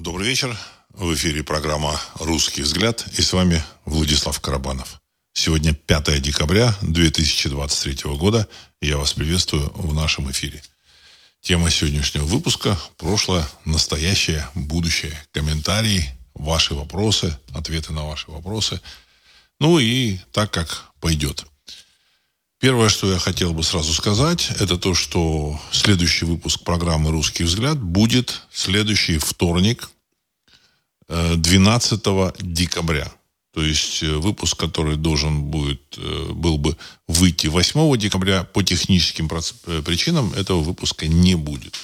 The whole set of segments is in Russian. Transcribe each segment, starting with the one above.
Добрый вечер. В эфире программа «Русский взгляд» и с вами Владислав Карабанов. Сегодня 5 декабря 2023 года. И я вас приветствую в нашем эфире. Тема сегодняшнего выпуска – прошлое, настоящее, будущее. Комментарии, ваши вопросы, ответы на ваши вопросы. Ну и так, как пойдет. Первое, что я хотел бы сразу сказать, это то, что следующий выпуск программы «Русский взгляд» будет следующий вторник, 12 э, декабря. То есть э, выпуск, который должен будет, э, был бы выйти 8 декабря, по техническим причинам этого выпуска не будет.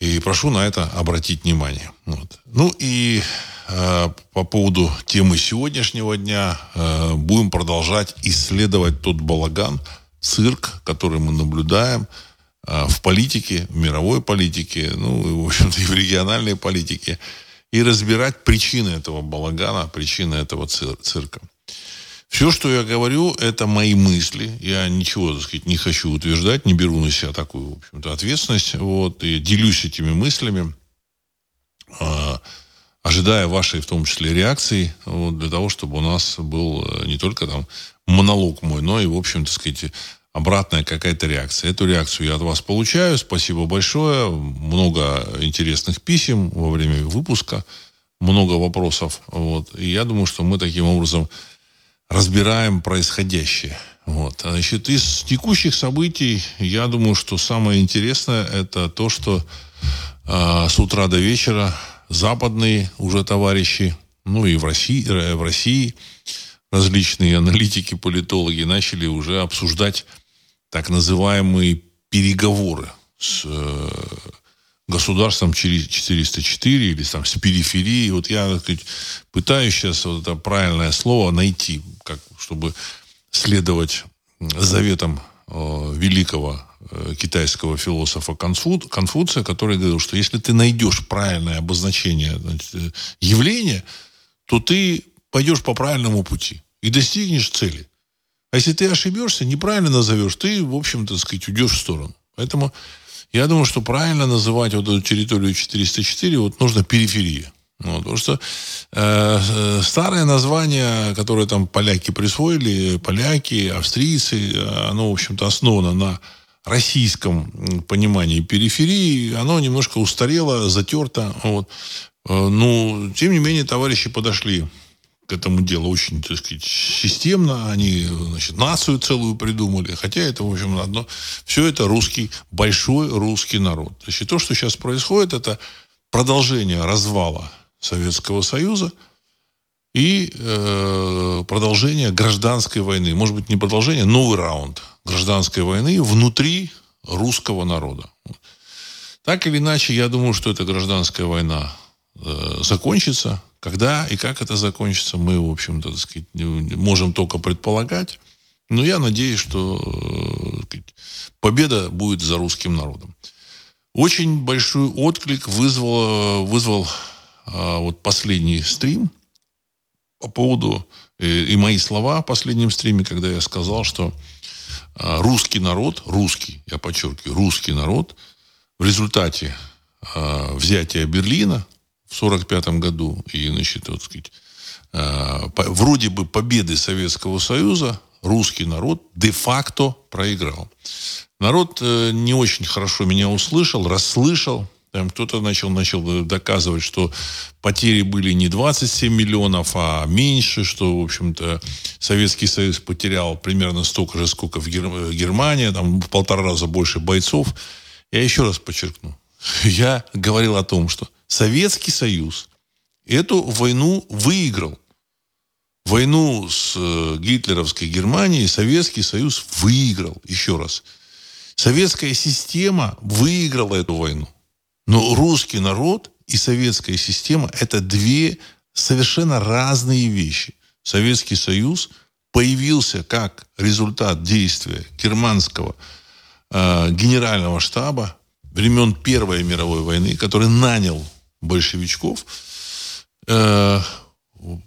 И прошу на это обратить внимание. Вот. Ну и э, по поводу темы сегодняшнего дня э, будем продолжать исследовать тот балаган, цирк, который мы наблюдаем э, в политике, в мировой политике, ну и, в общем-то, и в региональной политике, и разбирать причины этого балагана, причины этого цир- цирка. Все, что я говорю, это мои мысли. Я ничего, так сказать, не хочу утверждать, не беру на себя такую, в общем-то, ответственность. Вот, и делюсь этими мыслями, э, ожидая вашей, в том числе, реакции, вот, для того, чтобы у нас был э, не только там монолог мой, но и, в общем, так сказать, обратная какая-то реакция. Эту реакцию я от вас получаю. Спасибо большое. Много интересных писем во время выпуска. Много вопросов. Вот. И я думаю, что мы таким образом разбираем происходящее. Вот. Значит, из текущих событий, я думаю, что самое интересное это то, что э, с утра до вечера западные уже товарищи, ну и в России, э, в России различные аналитики, политологи начали уже обсуждать так называемые переговоры с э, государством 404 или там с периферии. Вот я так сказать, пытаюсь сейчас вот это правильное слово найти, как, чтобы следовать заветам э, великого э, китайского философа Конфу, Конфуция, который говорил, что если ты найдешь правильное обозначение значит, э, явления, то ты пойдешь по правильному пути и достигнешь цели. А если ты ошибешься, неправильно назовешь, ты, в общем-то, сказать, уйдешь в сторону. Поэтому я думаю, что правильно называть вот эту территорию 404 вот нужно периферия. Вот, потому что э, э, старое название, которое там поляки присвоили, поляки, австрийцы, оно, в общем-то, основано на российском понимании периферии, оно немножко устарело, затерто. Вот. Э, ну, тем не менее, товарищи подошли к этому делу очень, так сказать, системно. Они, значит, нацию целую придумали. Хотя это, в общем, одно... Все это русский, большой русский народ. Значит, то, что сейчас происходит, это продолжение развала Советского Союза и э, продолжение гражданской войны. Может быть, не продолжение, новый раунд гражданской войны внутри русского народа. Так или иначе, я думаю, что эта гражданская война э, закончится. Когда и как это закончится, мы, в общем-то, так сказать, можем только предполагать. Но я надеюсь, что э, сказать, победа будет за русским народом. Очень большой отклик вызвал, вызвал а, вот последний стрим по поводу и, э, и мои слова в последнем стриме, когда я сказал, что а, русский народ, русский, я подчеркиваю, русский народ в результате а, взятия Берлина в 1945 году и, значит, вот, сказать, по, вроде бы победы Советского Союза русский народ де-факто проиграл. Народ э, не очень хорошо меня услышал, расслышал, там кто-то начал, начал доказывать, что потери были не 27 миллионов, а меньше, что, в общем-то, Советский Союз потерял примерно столько же, сколько в Гер... Германия, там в полтора раза больше бойцов. Я еще раз подчеркну. Я говорил о том, что Советский Союз эту войну выиграл. Войну с э, гитлеровской Германией Советский Союз выиграл. Еще раз. Советская система выиграла эту войну. Но русский народ и советская система – это две совершенно разные вещи. Советский Союз появился как результат действия германского э, генерального штаба времен Первой мировой войны, который нанял большевичков э,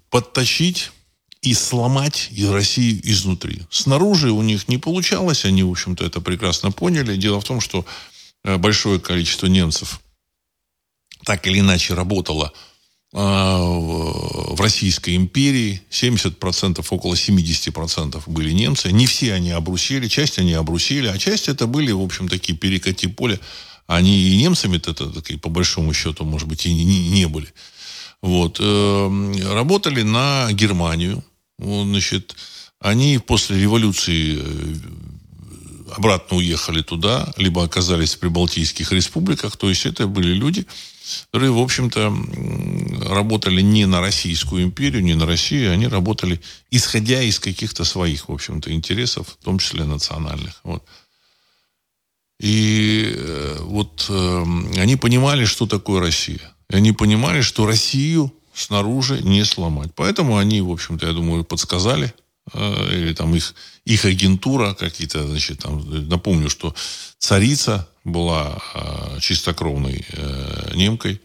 подтащить и сломать Россию изнутри. Снаружи у них не получалось, они, в общем-то, это прекрасно поняли. Дело в том, что э, большое количество немцев так или иначе работала а, в Российской империи. 70%, около 70% были немцы. Не все они обрусели, часть они обрусели, а часть это были, в общем, такие перекати поля. Они и немцами-то, по большому счету, может быть, и не, не были. Вот. Э, работали на Германию. Значит, они после революции э, обратно уехали туда, либо оказались в прибалтийских республиках. То есть это были люди, которые, в общем-то, работали не на Российскую империю, не на Россию, они работали, исходя из каких-то своих, в общем-то, интересов, в том числе национальных. Вот. И э, вот э, они понимали, что такое Россия. И они понимали, что Россию снаружи не сломать. Поэтому они, в общем-то, я думаю, подсказали Э, или там их, их агентура какие-то, значит, там, напомню, что царица была чистокровной немкой,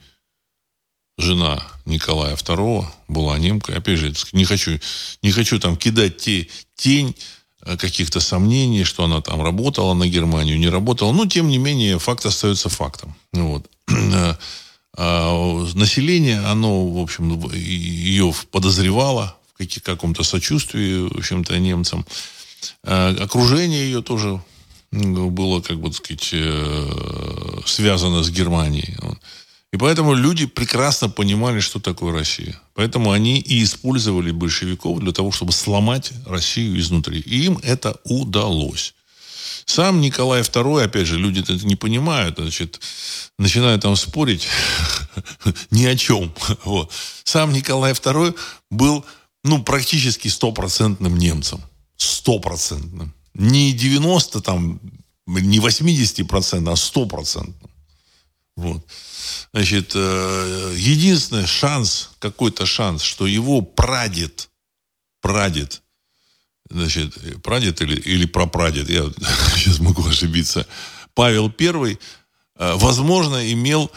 жена Николая II была немкой. Опять же, не хочу, не хочу там кидать те, тень каких-то сомнений, что она там работала на Германию, не работала. Но, тем не менее, факт остается фактом. Вот. Э, а население, оно, в общем, ее подозревало в каком-то сочувствии, в общем-то, немцам. А окружение ее тоже было, как бы сказать, э, связано с Германией. И поэтому люди прекрасно понимали, что такое Россия. Поэтому они и использовали большевиков для того, чтобы сломать Россию изнутри. И им это удалось. Сам Николай II, опять же, люди это не понимают, значит, начинают там спорить ни о чем. Вот. Сам Николай II был ну, практически стопроцентным немцем. Стопроцентным. Не 90 там, не 80 процентов, а стопроцентным. Вот. Значит, э, единственный шанс, какой-то шанс, что его прадед, прадед, значит, прадед или, или прапрадед, я сейчас могу ошибиться, Павел I, э, возможно, имел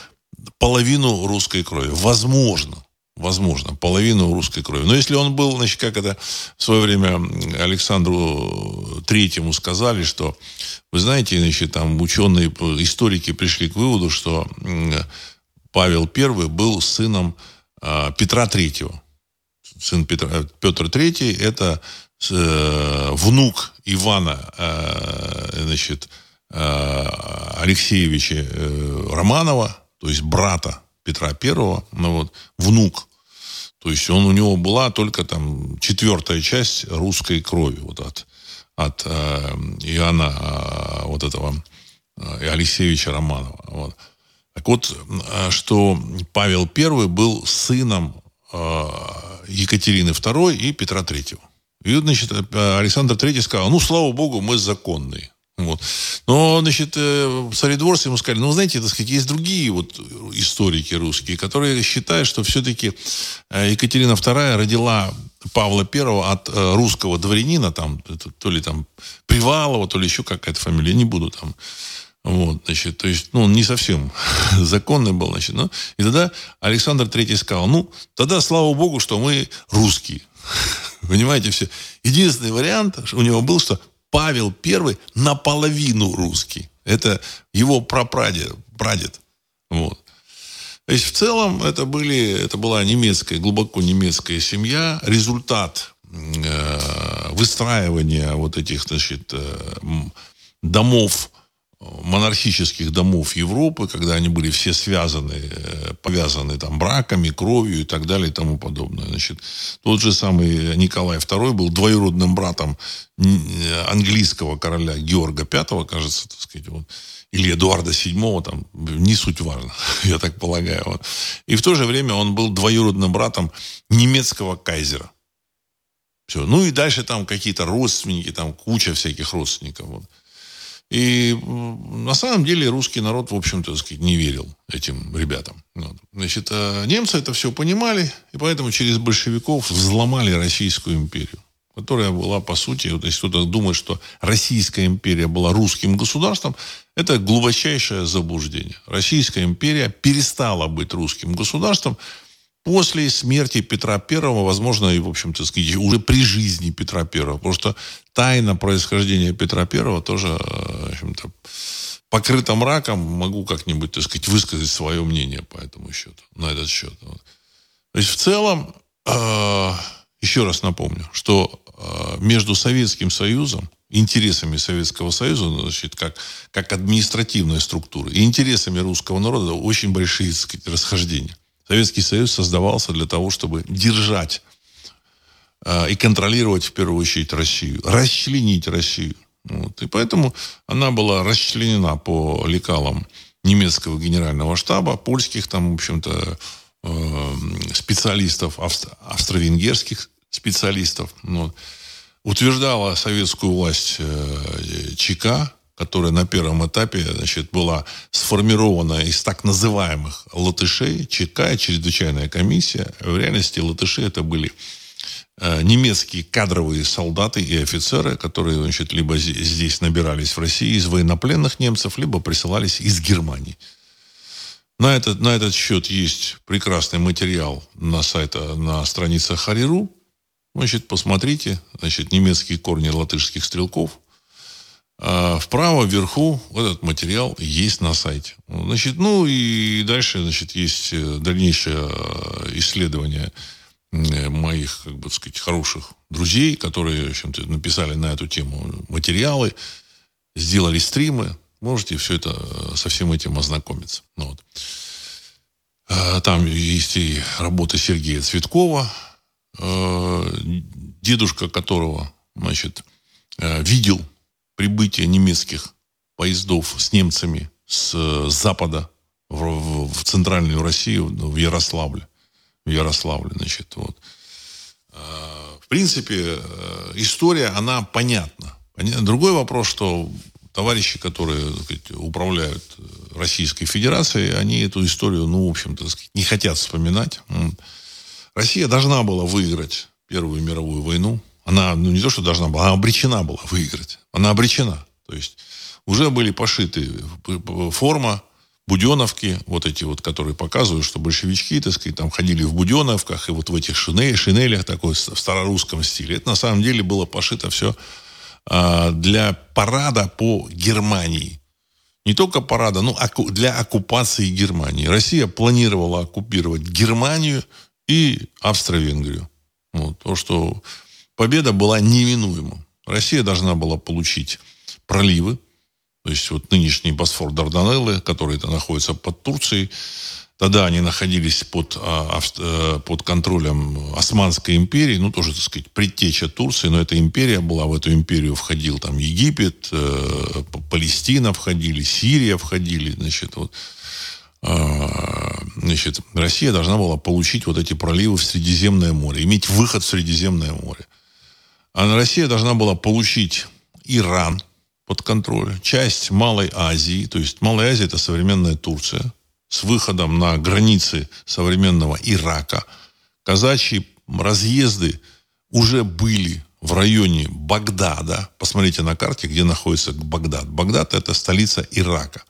половину русской крови. Возможно возможно, половину русской крови. Но если он был, значит, как это в свое время Александру Третьему сказали, что, вы знаете, значит, там ученые, историки пришли к выводу, что Павел I был сыном а, Петра Третьего. Сын Петра, Петр Третий – это э, внук Ивана, э, значит, э, Алексеевича Романова, то есть брата Петра Первого, ну вот, внук. То есть он у него была только там четвертая часть русской крови вот от, от э, Иоанна э, вот этого э, Алексеевича Романова. Вот. Так вот, э, что Павел I был сыном э, Екатерины II и Петра III. И, значит, э, Александр III сказал, ну, слава богу, мы законные. Вот. Но, значит, э, царедворцы ему сказали, ну, знаете, так сказать, есть другие вот историки русские, которые считают, что все-таки э, Екатерина II родила Павла I от э, русского дворянина, там, то ли там Привалова, то ли еще какая-то фамилия, не буду там. Вот, значит, то есть, ну, он не совсем законный был, значит, ну, и тогда Александр III сказал, ну, тогда, слава богу, что мы русские. Понимаете, все. Единственный вариант у него был, что Павел I наполовину русский. Это его прапрадед, прадед. Вот. То есть в целом это, были, это была немецкая, глубоко немецкая семья. Результат э, выстраивания вот этих значит, э, домов монархических домов Европы, когда они были все связаны, э, повязаны там браками, кровью и так далее и тому подобное. Значит, тот же самый Николай II был двоюродным братом английского короля Георга V, кажется, так сказать, вот, или Эдуарда VII, там, не суть важно, я так полагаю. Вот. И в то же время он был двоюродным братом немецкого кайзера. Все. Ну и дальше там какие-то родственники, там куча всяких родственников. Вот. И на самом деле русский народ, в общем-то, сказать, не верил этим ребятам. Вот. Значит, а немцы это все понимали, и поэтому через большевиков взломали Российскую империю, которая была, по сути, вот если кто-то думает, что Российская империя была русским государством, это глубочайшее заблуждение. Российская империя перестала быть русским государством после смерти Петра Первого, возможно, и, в общем-то, уже при жизни Петра Первого, потому что тайна происхождения Петра Первого тоже, в общем-то, покрыта мраком, могу как-нибудь, так сказать, высказать свое мнение по этому счету, на этот счет. Вот. То есть, в целом, э, еще раз напомню, что э, между Советским Союзом, интересами Советского Союза, значит, как, как административной структуры, и интересами русского народа очень большие, так сказать, расхождения. Советский Союз создавался для того, чтобы держать э, и контролировать в первую очередь Россию, расчленить Россию. Вот. И поэтому она была расчленена по лекалам немецкого генерального штаба, польских там, в общем-то, э, специалистов, австро-венгерских специалистов. Вот. Утверждала советскую власть э, ЧК, которая на первом этапе значит, была сформирована из так называемых латышей, ЧК, чрезвычайная комиссия. В реальности латыши это были э, немецкие кадровые солдаты и офицеры, которые значит, либо здесь набирались в России из военнопленных немцев, либо присылались из Германии. На этот, на этот счет есть прекрасный материал на сайте, на страницах Хариру. Значит, посмотрите, значит, немецкие корни латышских стрелков – а вправо вверху этот материал есть на сайте. Значит, ну и дальше, значит, есть э, дальнейшее э, исследование моих, как бы сказать, хороших друзей, которые, в общем-то, написали на эту тему материалы, сделали стримы. Можете все это э, со всем этим ознакомиться. Ну, вот. А там есть и работа Сергея Цветкова, дедушка которого, значит, видел прибытие немецких поездов с немцами с э, запада в, в, в центральную Россию, в Ярославле. В Ярославле, значит, вот. А, в принципе, э, история, она понятна. Другой вопрос, что товарищи, которые сказать, управляют э, Российской Федерацией, они эту историю, ну, в общем-то, не хотят вспоминать. Россия должна была выиграть Первую мировую войну. Она, ну, не то, что должна была, она обречена была выиграть. Она обречена. То есть уже были пошиты форма, буденовки, вот эти вот, которые показывают, что большевички, так сказать, там ходили в буденовках и вот в этих шинель, шинелях такой в старорусском стиле. Это на самом деле было пошито все а, для парада по Германии. Не только парада, но для оккупации Германии. Россия планировала оккупировать Германию и Австро-Венгрию. Вот, то, что победа была неминуема. Россия должна была получить проливы, то есть вот нынешний Босфор Дарданеллы, который находится под Турцией, Тогда они находились под, а, э, под контролем Османской империи, ну, тоже, так сказать, предтеча Турции, но эта империя была, в эту империю входил там Египет, э, Палестина входили, Сирия входили, значит, вот. А, значит, Россия должна была получить вот эти проливы в Средиземное море, иметь выход в Средиземное море. А Россия должна была получить Иран под контроль, часть Малой Азии, то есть Малая Азия это современная Турция, с выходом на границы современного Ирака. Казачьи разъезды уже были в районе Багдада. Посмотрите на карте, где находится Багдад. Багдад – это столица Ирака.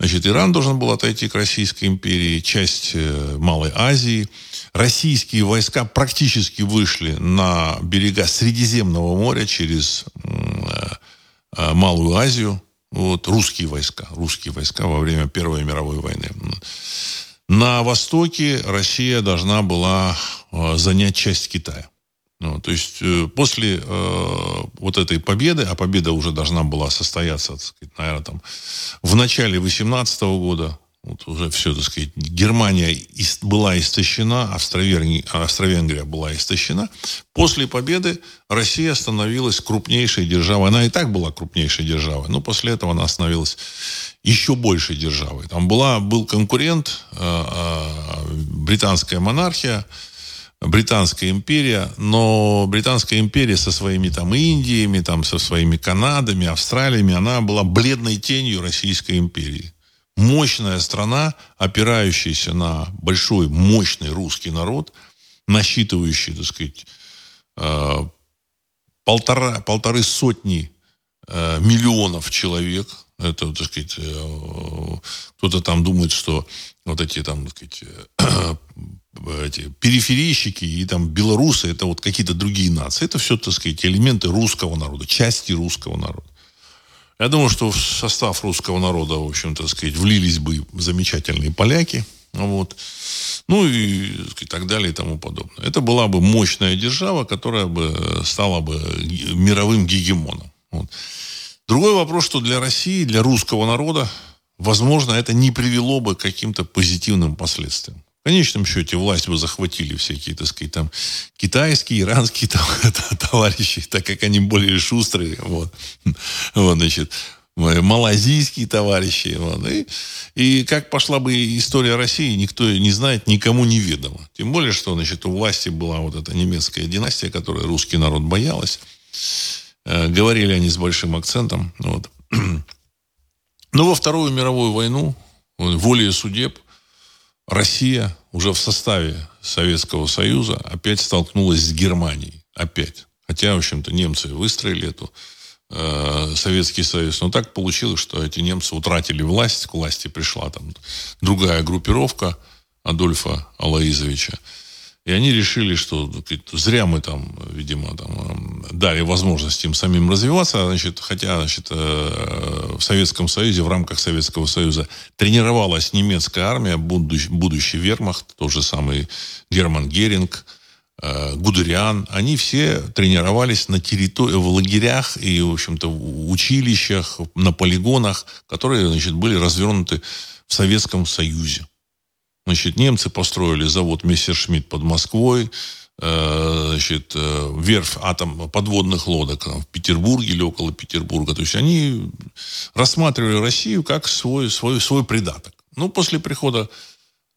Значит, Иран должен был отойти к Российской империи, часть э, Малой Азии. Российские войска практически вышли на берега Средиземного моря через э, э, Малую Азию. Вот, русские войска, русские войска во время Первой мировой войны. На востоке Россия должна была занять часть Китая. Ну, то есть э, после э, вот этой победы, а победа уже должна была состояться, так сказать, наверное, там в начале 18 года, вот уже все, так сказать, Германия была истощена, Австро-Венгрия, Австро-Венгрия была истощена. После победы Россия становилась крупнейшей державой. Она и так была крупнейшей державой, но после этого она становилась еще большей державой. Там была, был конкурент, э, э, британская монархия, Британская империя, но Британская империя со своими там Индиями, там со своими Канадами, Австралиями, она была бледной тенью Российской империи. Мощная страна, опирающаяся на большой, мощный русский народ, насчитывающий, так сказать, э, полтора, полторы сотни э, миллионов человек. Это, так сказать, э, кто-то там думает, что вот эти там, так сказать, эти периферийщики и там белорусы, это вот какие-то другие нации. Это все, так сказать, элементы русского народа, части русского народа. Я думаю, что в состав русского народа, в общем-то, так сказать, влились бы замечательные поляки, вот, ну и так далее и тому подобное. Это была бы мощная держава, которая бы стала бы мировым гегемоном. Вот. Другой вопрос, что для России, для русского народа, возможно, это не привело бы к каким-то позитивным последствиям. В конечном счете власть бы захватили всякие, так сказать, там, китайские, иранские там, товарищи, так как они более шустрые, вот, вот значит, малазийские товарищи. Вот, и, и как пошла бы история России, никто не знает, никому не ведомо. Тем более, что, значит, у власти была вот эта немецкая династия, которой русский народ боялась. Э, говорили они с большим акцентом. Вот. Но во Вторую мировую войну, волей судеб, Россия уже в составе Советского Союза опять столкнулась с Германией. Опять. Хотя, в общем-то, немцы выстроили эту э, Советский Союз. Но так получилось, что эти немцы утратили власть. К власти пришла там другая группировка Адольфа Алаизовича. И они решили, что зря мы там, видимо, там, дали возможность им самим развиваться. Значит, хотя значит, э, в Советском Союзе, в рамках Советского Союза тренировалась немецкая армия, будущий, будущий вермахт, тот же самый Герман Геринг, э, Гудериан. Они все тренировались на территории, в лагерях и, в общем-то, в училищах, на полигонах, которые значит, были развернуты в Советском Союзе. Значит, немцы построили завод Мессершмитт под Москвой, э, значит, э, верфь атом подводных лодок в Петербурге или около Петербурга. То есть они рассматривали Россию как свой, свой, свой придаток. Ну, после прихода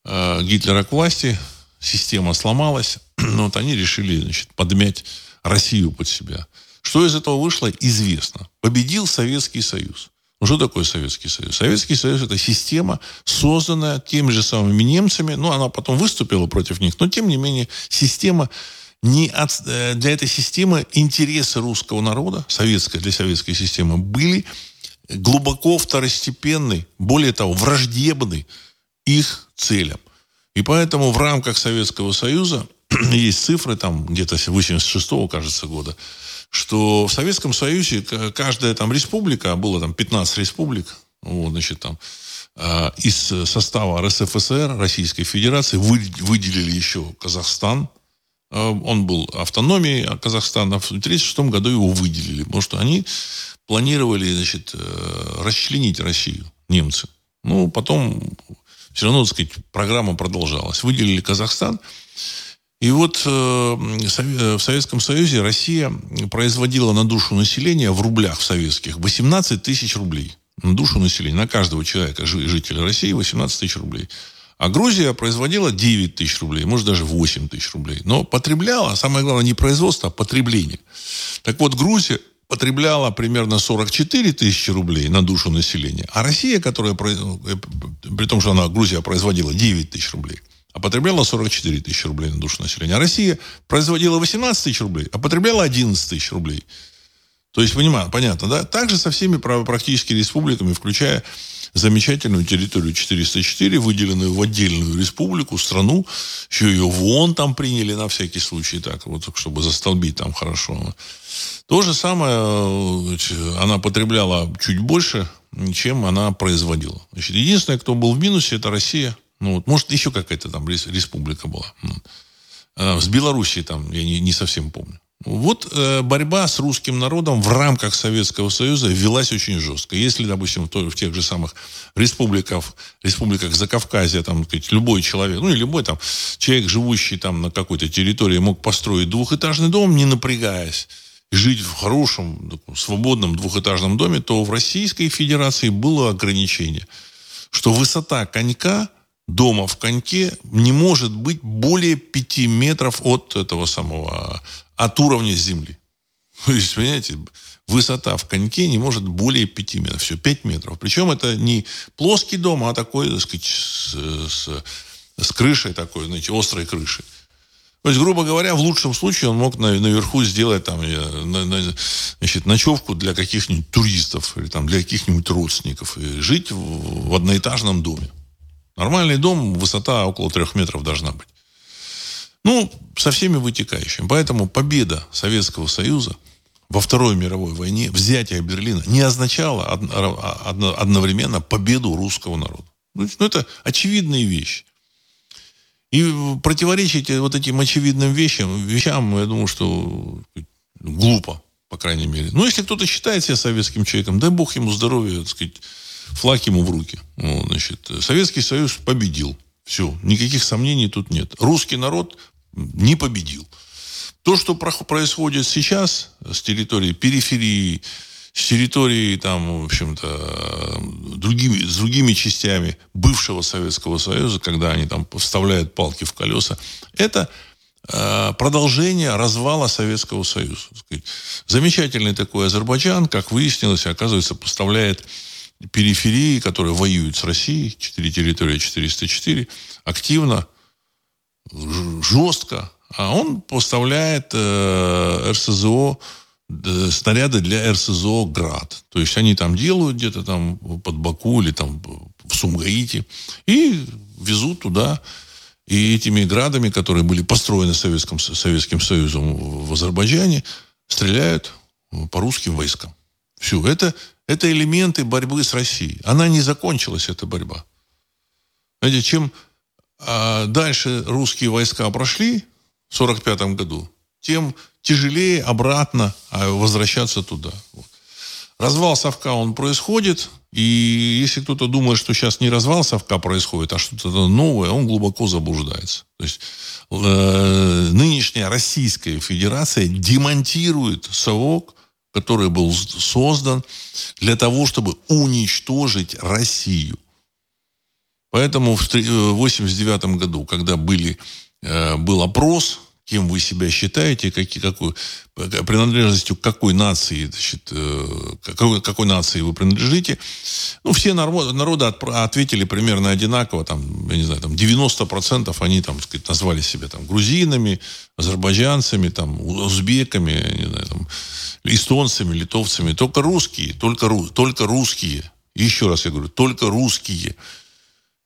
э, Гитлера к власти система сломалась. Но вот они решили значит, подмять Россию под себя. Что из этого вышло, известно. Победил Советский Союз. Ну, что такое Советский Союз? Советский Союз – это система, созданная теми же самыми немцами. Ну, она потом выступила против них, но, тем не менее, система не от, э, для этой системы интересы русского народа, советской, для советской системы, были глубоко второстепенны, более того, враждебны их целям. И поэтому в рамках Советского Союза есть цифры, там где-то 86-го, кажется, года, что в Советском Союзе каждая там республика, а было там 15 республик, вот, значит, там, э, из состава РСФСР, Российской Федерации, вы, выделили еще Казахстан. Э, он был автономией Казахстана. В 1936 году его выделили, потому что они планировали, значит, э, расчленить Россию, немцы. Ну, потом все равно, так сказать, программа продолжалась. Выделили Казахстан. И вот э, э, в Советском Союзе Россия производила на душу населения в рублях в советских 18 тысяч рублей. На душу населения, на каждого человека, жителя России 18 тысяч рублей. А Грузия производила 9 тысяч рублей, может даже 8 тысяч рублей. Но потребляла, самое главное, не производство, а потребление. Так вот, Грузия потребляла примерно 44 тысячи рублей на душу населения. А Россия, которая, э, при том, что она, Грузия производила 9 тысяч рублей, а потребляла 44 тысячи рублей на душу населения. А Россия производила 18 тысяч рублей, а потребляла 11 тысяч рублей. То есть, понимаю, понятно, да? Также со всеми практически республиками, включая замечательную территорию 404, выделенную в отдельную республику, страну. Еще ее в ООН там приняли на всякий случай, так вот, чтобы застолбить там хорошо. То же самое она потребляла чуть больше, чем она производила. Значит, единственное, кто был в минусе, это Россия – ну, вот, может, еще какая-то там республика была. А, с Белоруссией там, я не, не совсем помню. Вот э, борьба с русским народом в рамках Советского Союза велась очень жестко. Если, допустим, в, в тех же самых республиках, республиках Закавказья, там, сказать, любой человек, ну, и любой там человек, живущий там на какой-то территории, мог построить двухэтажный дом, не напрягаясь, жить в хорошем, свободном двухэтажном доме, то в Российской Федерации было ограничение, что высота конька дома в коньке не может быть более 5 метров от этого самого, от уровня земли. То есть, понимаете, высота в коньке не может более 5 метров. Все, 5 метров. Причем это не плоский дом, а такой, так сказать, с, с, крышей такой, знаете, острой крышей. То есть, грубо говоря, в лучшем случае он мог на, наверху сделать там, на, на, значит, ночевку для каких-нибудь туристов или там, для каких-нибудь родственников и жить в одноэтажном доме. Нормальный дом, высота около трех метров должна быть. Ну, со всеми вытекающими. Поэтому победа Советского Союза во Второй мировой войне, взятие Берлина, не означало одновременно победу русского народа. Ну, это очевидные вещи. И противоречить вот этим очевидным вещам, вещам, я думаю, что глупо, по крайней мере. Но если кто-то считает себя советским человеком, дай бог ему здоровья, так сказать, флаг ему в руки. Вот, значит, Советский Союз победил. Все, никаких сомнений тут нет. Русский народ не победил. То, что происходит сейчас с территории периферии, с территории, там, в общем-то, другими, с другими частями бывшего Советского Союза, когда они там вставляют палки в колеса, это э, продолжение развала Советского Союза. Замечательный такой Азербайджан, как выяснилось, оказывается, поставляет периферии, которые воюют с Россией, 4 территории 404, активно, жестко, а он поставляет э, РСЗО Э, снаряды для РСЗО «Град». То есть они там делают где-то там под Баку или там в Сумгаите и везут туда. И этими градами, которые были построены Советским, Советским Союзом в Азербайджане, стреляют по русским войскам. Все. Это, это элементы борьбы с Россией. Она не закончилась, эта борьба. Знаете, чем а, дальше русские войска прошли в 1945 году, тем тяжелее обратно а, возвращаться туда. Развал совка, он происходит, и если кто-то думает, что сейчас не развал совка происходит, а что-то новое, он глубоко заблуждается. То есть э, нынешняя Российская Федерация демонтирует совок, который был создан для того, чтобы уничтожить Россию. Поэтому в 1989 году, когда были, э, был опрос кем вы себя считаете, какие, какой, принадлежностью к какой нации, значит, э, какой, какой нации вы принадлежите. Ну, все народы, народы ответили примерно одинаково, там, я не знаю, там 90% они, там, сказать, назвали себя там грузинами, азербайджанцами, там, узбеками, не знаю, там, эстонцами, литовцами. Только русские, только, только русские. Еще раз я говорю, только русские.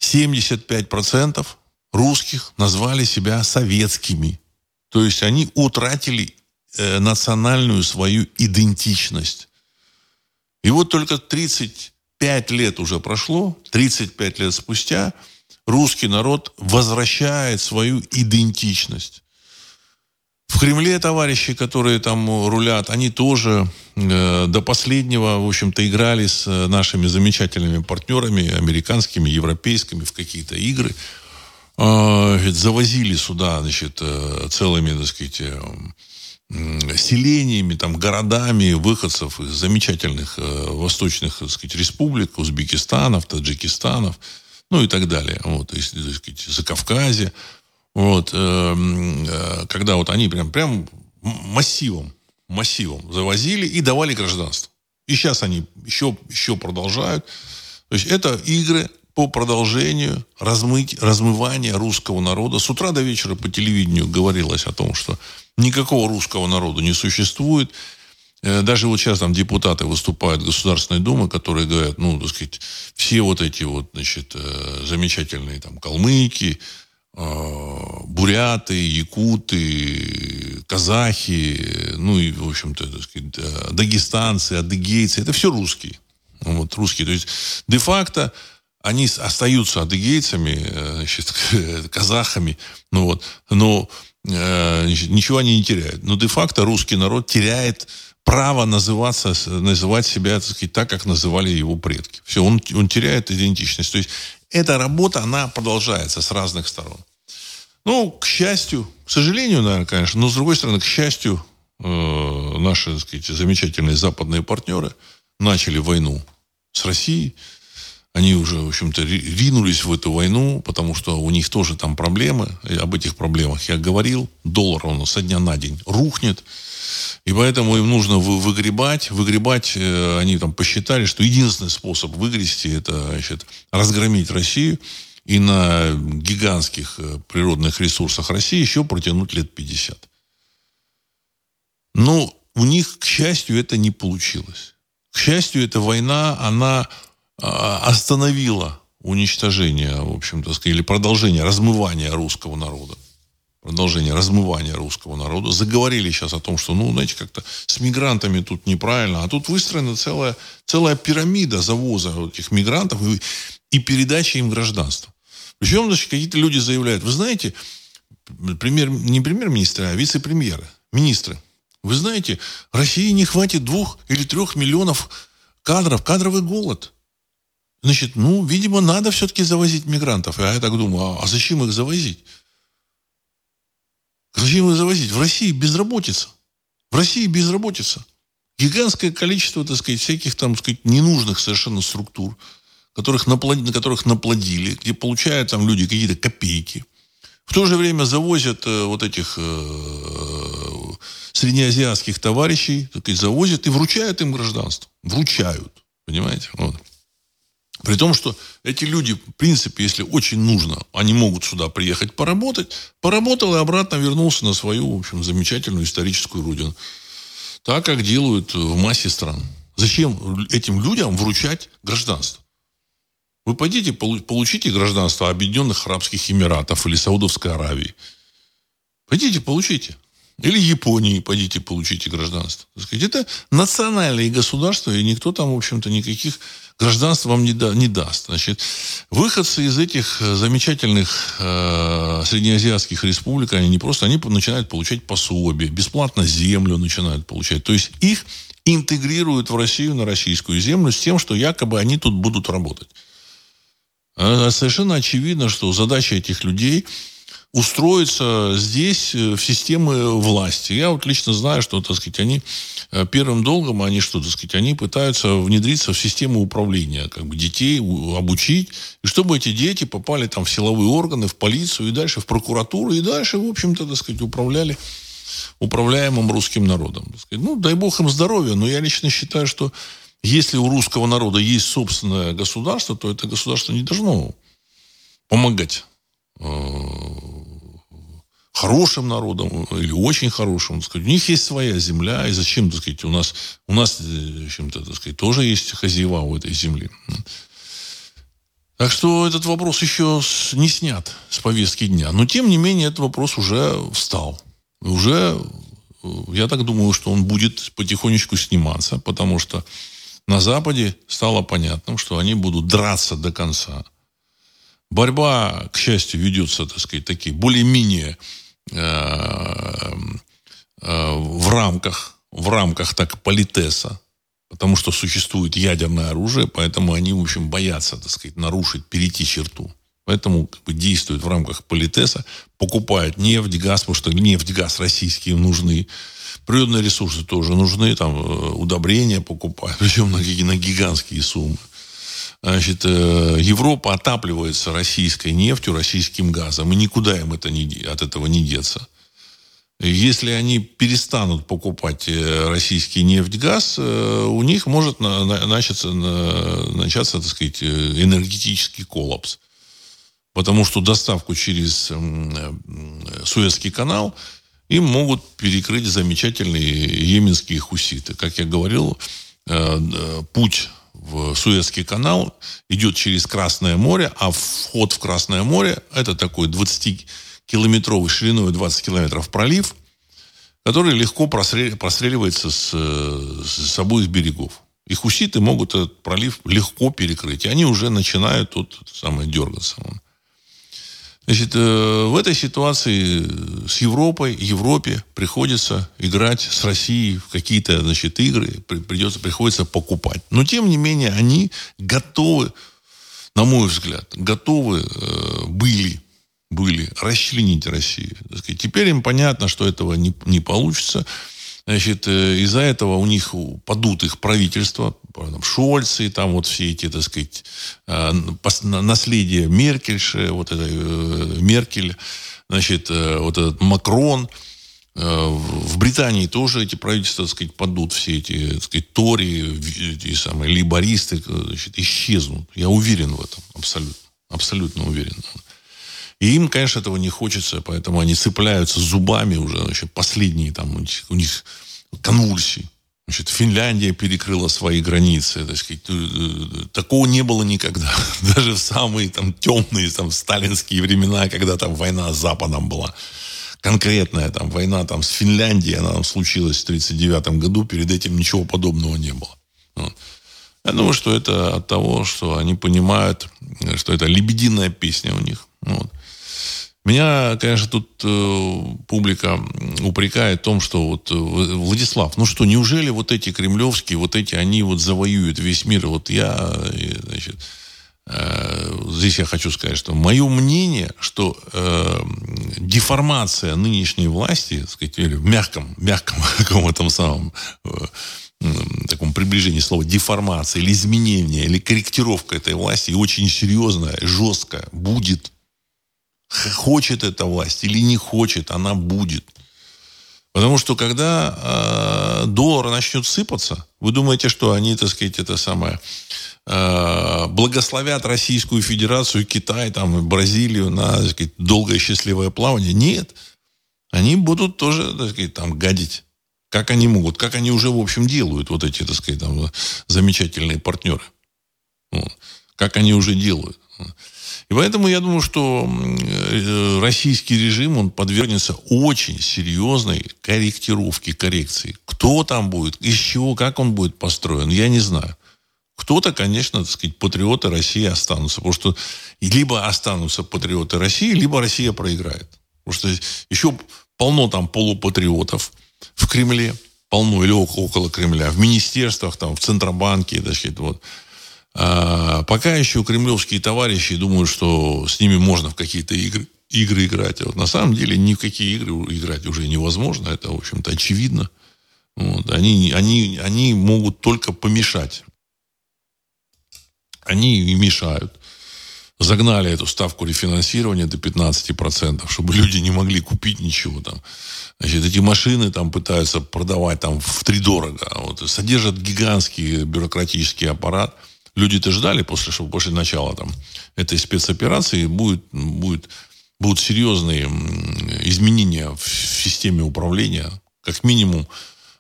75% русских назвали себя советскими. То есть они утратили э, национальную свою идентичность. И вот только 35 лет уже прошло, 35 лет спустя русский народ возвращает свою идентичность. В Кремле товарищи, которые там рулят, они тоже э, до последнего, в общем-то, играли с э, нашими замечательными партнерами, американскими, европейскими, в какие-то игры – а, завозили сюда, значит, э, целыми, так сказать, э, селениями, там, городами выходцев из замечательных э, восточных, так сказать, республик, Узбекистанов, Таджикистанов, ну и так далее. Вот, есть, так сказать, Закавказье. Вот, когда вот они прям, прям массивом, массивом завозили и давали гражданство. И сейчас они еще, еще продолжают. То есть это игры по продолжению размыть, размывания русского народа. С утра до вечера по телевидению говорилось о том, что никакого русского народа не существует. Э, даже вот сейчас там депутаты выступают Государственной Думе, которые говорят, ну, так сказать, все вот эти вот, значит, э, замечательные там калмыки, э, буряты, якуты, казахи, ну и, в общем-то, так сказать, дагестанцы, адыгейцы, это все русские. Вот, русские. То есть, де-факто, они остаются адыгейцами, э, значит, казахами, ну вот, но э, значит, ничего они не теряют. Но де-факто русский народ теряет право называться, называть себя так, сказать, так, как называли его предки. Все, он, он теряет идентичность. То есть эта работа, она продолжается с разных сторон. Ну, к счастью, к сожалению, наверное, конечно, но с другой стороны, к счастью, э, наши, так сказать, замечательные западные партнеры начали войну с Россией, они уже, в общем-то, ринулись в эту войну, потому что у них тоже там проблемы. И об этих проблемах я говорил. Доллар он со дня на день рухнет. И поэтому им нужно выгребать. Выгребать, э, они там посчитали, что единственный способ выгрести, это значит, разгромить Россию и на гигантских э, природных ресурсах России еще протянуть лет 50. Но у них, к счастью, это не получилось. К счастью, эта война, она а, остановила уничтожение, в общем-то, или продолжение размывания русского народа. продолжение размывания русского народа. Заговорили сейчас о том, что, ну, знаете, как-то с мигрантами тут неправильно. А тут выстроена целая, целая пирамида завоза этих мигрантов и, и передачи им гражданства. Причем, значит, какие-то люди заявляют, вы знаете, премьер, не премьер-министры, а вице-премьеры, министры. Вы знаете, России не хватит двух или трех миллионов кадров, кадровый голод. Значит, ну, видимо, надо все-таки завозить мигрантов. А я так думаю, а, а зачем их завозить? Зачем их завозить? В России безработица. В России безработица. Гигантское количество, так сказать, всяких там, так сказать, ненужных совершенно структур, которых наплодили, на которых наплодили, где получают там люди какие-то копейки. В то же время завозят э, вот этих э, среднеазиатских товарищей, так сказать, завозят и вручают им гражданство. Вручают. Понимаете? Вот. При том, что эти люди, в принципе, если очень нужно, они могут сюда приехать поработать. Поработал и обратно вернулся на свою, в общем, замечательную историческую родину. Так, как делают в массе стран. Зачем этим людям вручать гражданство? Вы пойдите, получите гражданство Объединенных Арабских Эмиратов или Саудовской Аравии. Пойдите, получите. Или Японии пойдите, получите гражданство. Это национальные государства, и никто там, в общем-то, никаких гражданств вам не, да, не даст. Значит, выходцы из этих э, замечательных э, среднеазиатских республик, они не просто, они начинают получать пособие, бесплатно землю начинают получать. То есть их интегрируют в Россию на российскую землю с тем, что якобы они тут будут работать. А совершенно очевидно, что задача этих людей – устроиться здесь э, в системы власти. Я вот лично знаю, что, так сказать, они э, первым долгом, они что, так сказать, они пытаются внедриться в систему управления, как бы детей обучить, и чтобы эти дети попали там в силовые органы, в полицию и дальше в прокуратуру, и дальше, в общем-то, так сказать, управляли управляемым русским народом. Ну, дай бог им здоровья, но я лично считаю, что если у русского народа есть собственное государство, то это государство не должно помогать э, хорошим народом или очень хорошим. Так сказать. У них есть своя земля, и зачем, так сказать, у нас, у нас э, чем-то, так сказать, тоже есть хозяева у этой земли. Так что этот вопрос еще не снят с повестки дня. Но, тем не менее, этот вопрос уже встал. Уже, э, я так думаю, что он будет потихонечку сниматься, потому что на Западе стало понятным, что они будут драться до конца. Борьба, к счастью, ведется, так сказать, такие более-менее Э, э, в рамках, в рамках так политеса, потому что существует ядерное оружие, поэтому они, в общем, боятся, так сказать, нарушить, перейти черту. Поэтому как бы, действуют в рамках политеса, покупают нефть, газ, потому что нефть, газ российские нужны. Природные ресурсы тоже нужны, там э, удобрения покупают, причем на, на гигантские суммы. Значит, э, Европа отапливается российской нефтью, российским газом, и никуда им это не, от этого не деться. Если они перестанут покупать э, российский нефть, газ, э, у них может начаться, начаться так сказать, энергетический коллапс. Потому что доставку через Суэцкий канал им могут перекрыть замечательные йеменские хуситы. Как я говорил, путь в Суэцкий канал идет через Красное море, а вход в Красное море это такой 20-километровый шириной 20 километров пролив, который легко простреливается с, с обоих берегов. И хуситы могут этот пролив легко перекрыть. И они уже начинают тут самое дергаться. Значит, э, в этой ситуации с Европой, Европе приходится играть с Россией в какие-то, значит, игры, придется, приходится покупать. Но, тем не менее, они готовы, на мой взгляд, готовы э, были, были расчленить Россию. Теперь им понятно, что этого не, не получится. Значит, э, из-за этого у них падут их правительства, там, Шольцы, там вот все эти, так сказать, э, наследие Меркельши, вот это э, Меркель, значит, вот этот Макрон, в Британии тоже эти правительства, так сказать, падут, все эти, так сказать, Тори, эти самые либористы, значит, исчезнут. Я уверен в этом, абсолютно, абсолютно уверен. И им, конечно, этого не хочется, поэтому они цепляются зубами уже, значит, последние там у них конвульсии. Значит, Финляндия перекрыла свои границы. Так сказать, э, э, такого не было никогда. Даже в самые там, темные там, сталинские времена, когда там война с Западом была. конкретная там война там с Финляндией, она там случилась в 1939 году, перед этим ничего подобного не было. Вот. Я думаю, что это от того, что они понимают, что это лебединая песня у них. Вот. Меня, конечно, тут э, публика упрекает в том, что вот э, Владислав, ну что, неужели вот эти кремлевские, вот эти, они вот завоюют весь мир? Вот я, э, значит, э, здесь я хочу сказать, что мое мнение, что э, деформация нынешней власти, так сказать, или в мягком, мягком каком этом самом э, таком приближении слова деформация или изменение, или корректировка этой власти очень серьезная, жесткая будет хочет эта власть или не хочет, она будет. Потому что когда э, доллар начнет сыпаться, вы думаете, что они, так сказать, это самое, э, благословят Российскую Федерацию, Китай, там, Бразилию на, так сказать, долгое счастливое плавание? Нет. Они будут тоже, так сказать, там, гадить. Как они могут, как они уже, в общем, делают, вот эти, так сказать, там, замечательные партнеры. Вот. Как они уже делают. И поэтому я думаю, что э, российский режим, он подвергнется очень серьезной корректировке, коррекции. Кто там будет, из чего, как он будет построен, я не знаю. Кто-то, конечно, так сказать, патриоты России останутся. Потому что либо останутся патриоты России, либо Россия проиграет. Потому что еще полно там полупатриотов в Кремле, полно или около Кремля, в министерствах, там, в Центробанке, так сказать, вот. А, пока еще кремлевские товарищи думают, что с ними можно в какие-то игры, игры играть. А вот на самом деле ни в какие игры играть уже невозможно. Это, в общем-то, очевидно. Вот. Они, они, они могут только помешать. Они и мешают. Загнали эту ставку рефинансирования до 15%, чтобы люди не могли купить ничего там. Значит, эти машины там пытаются продавать там в три дорого. Вот, содержат гигантский бюрократический аппарат – люди-то ждали после, после начала там, этой спецоперации будет, будет, будут серьезные изменения в системе управления. Как минимум,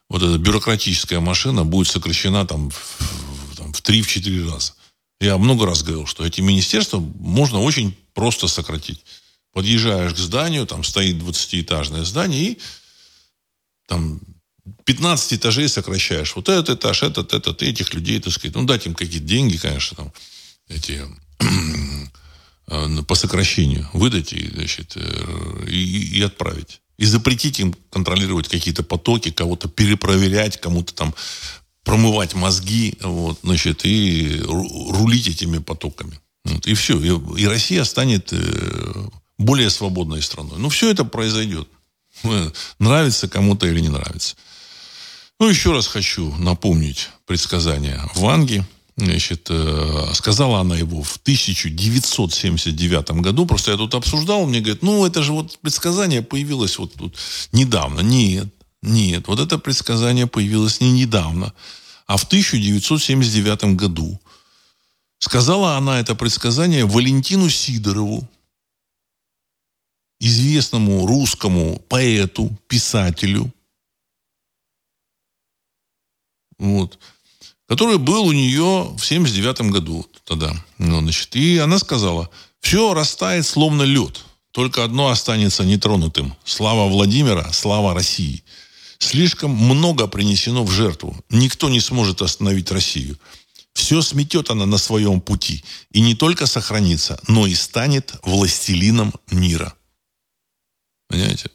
вот эта бюрократическая машина будет сокращена там в, там, в 3-4 раза. Я много раз говорил, что эти министерства можно очень просто сократить. Подъезжаешь к зданию, там стоит 20-этажное здание, и там 15 этажей сокращаешь. Вот этот этаж, этот, этот, этих людей, так сказать. Ну, дать им какие-то деньги, конечно, там, эти э, по сокращению выдать и, значит, э, и, и отправить. И запретить им контролировать какие-то потоки, кого-то перепроверять, кому-то там промывать мозги, вот, значит, и рулить этими потоками. Вот, и все. И, и Россия станет э, более свободной страной. Ну, все это произойдет. Нравится кому-то или не нравится. Ну, еще раз хочу напомнить предсказание Ванги. Значит, э, сказала она его в 1979 году. Просто я тут обсуждал, мне говорят, ну, это же вот предсказание появилось вот тут недавно. Нет, нет, вот это предсказание появилось не недавно, а в 1979 году. Сказала она это предсказание Валентину Сидорову, известному русскому поэту, писателю, вот, который был у нее в 79 году тогда. Ну, значит, и она сказала, все растает словно лед, только одно останется нетронутым. Слава Владимира, слава России. Слишком много принесено в жертву. Никто не сможет остановить Россию. Все сметет она на своем пути. И не только сохранится, но и станет властелином мира. Понимаете?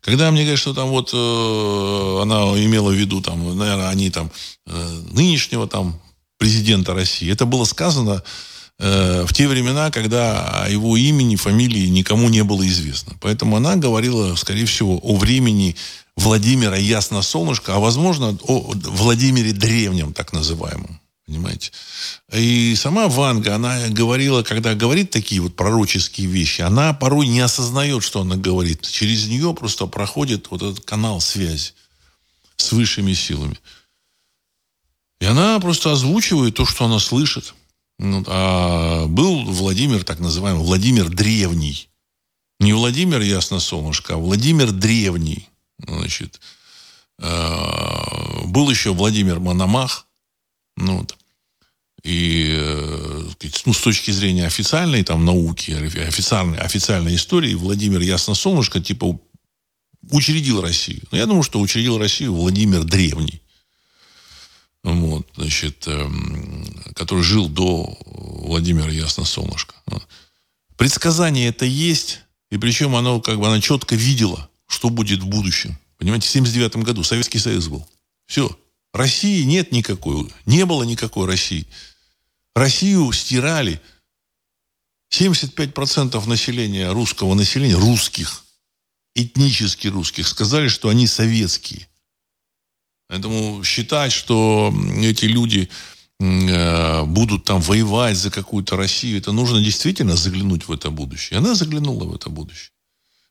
Когда мне говорят, что там вот э, она имела в виду, там, наверное, они там э, нынешнего там президента России, это было сказано э, в те времена, когда о его имени, фамилии никому не было известно. Поэтому она говорила, скорее всего, о времени Владимира Ясно Солнышко, а возможно, о Владимире Древнем, так называемом. Понимаете? И сама Ванга, она говорила, когда говорит такие вот пророческие вещи, она порой не осознает, что она говорит. Через нее просто проходит вот этот канал связи с высшими силами. И она просто озвучивает то, что она слышит. Ну, а был Владимир, так называемый, Владимир Древний. Не Владимир Ясно Солнышко, а Владимир Древний. Значит, э, был еще Владимир Мономах. Ну, вот. И э, ну, с точки зрения официальной там, науки, официальной, официальной истории, Владимир Ясно Солнышко, типа учредил Россию? Ну, я думаю, что учредил Россию Владимир Древний. Вот, значит, эм, который жил до Владимира Ясносолнышко. Предсказание это есть, и причем оно как бы она четко видела, что будет в будущем. Понимаете, в 79 году Советский Союз был. Все. России нет никакой. Не было никакой России. Россию стирали. 75% населения, русского населения, русских, этнически русских, сказали, что они советские. Поэтому считать, что эти люди э, будут там воевать за какую-то Россию, это нужно действительно заглянуть в это будущее. Она заглянула в это будущее.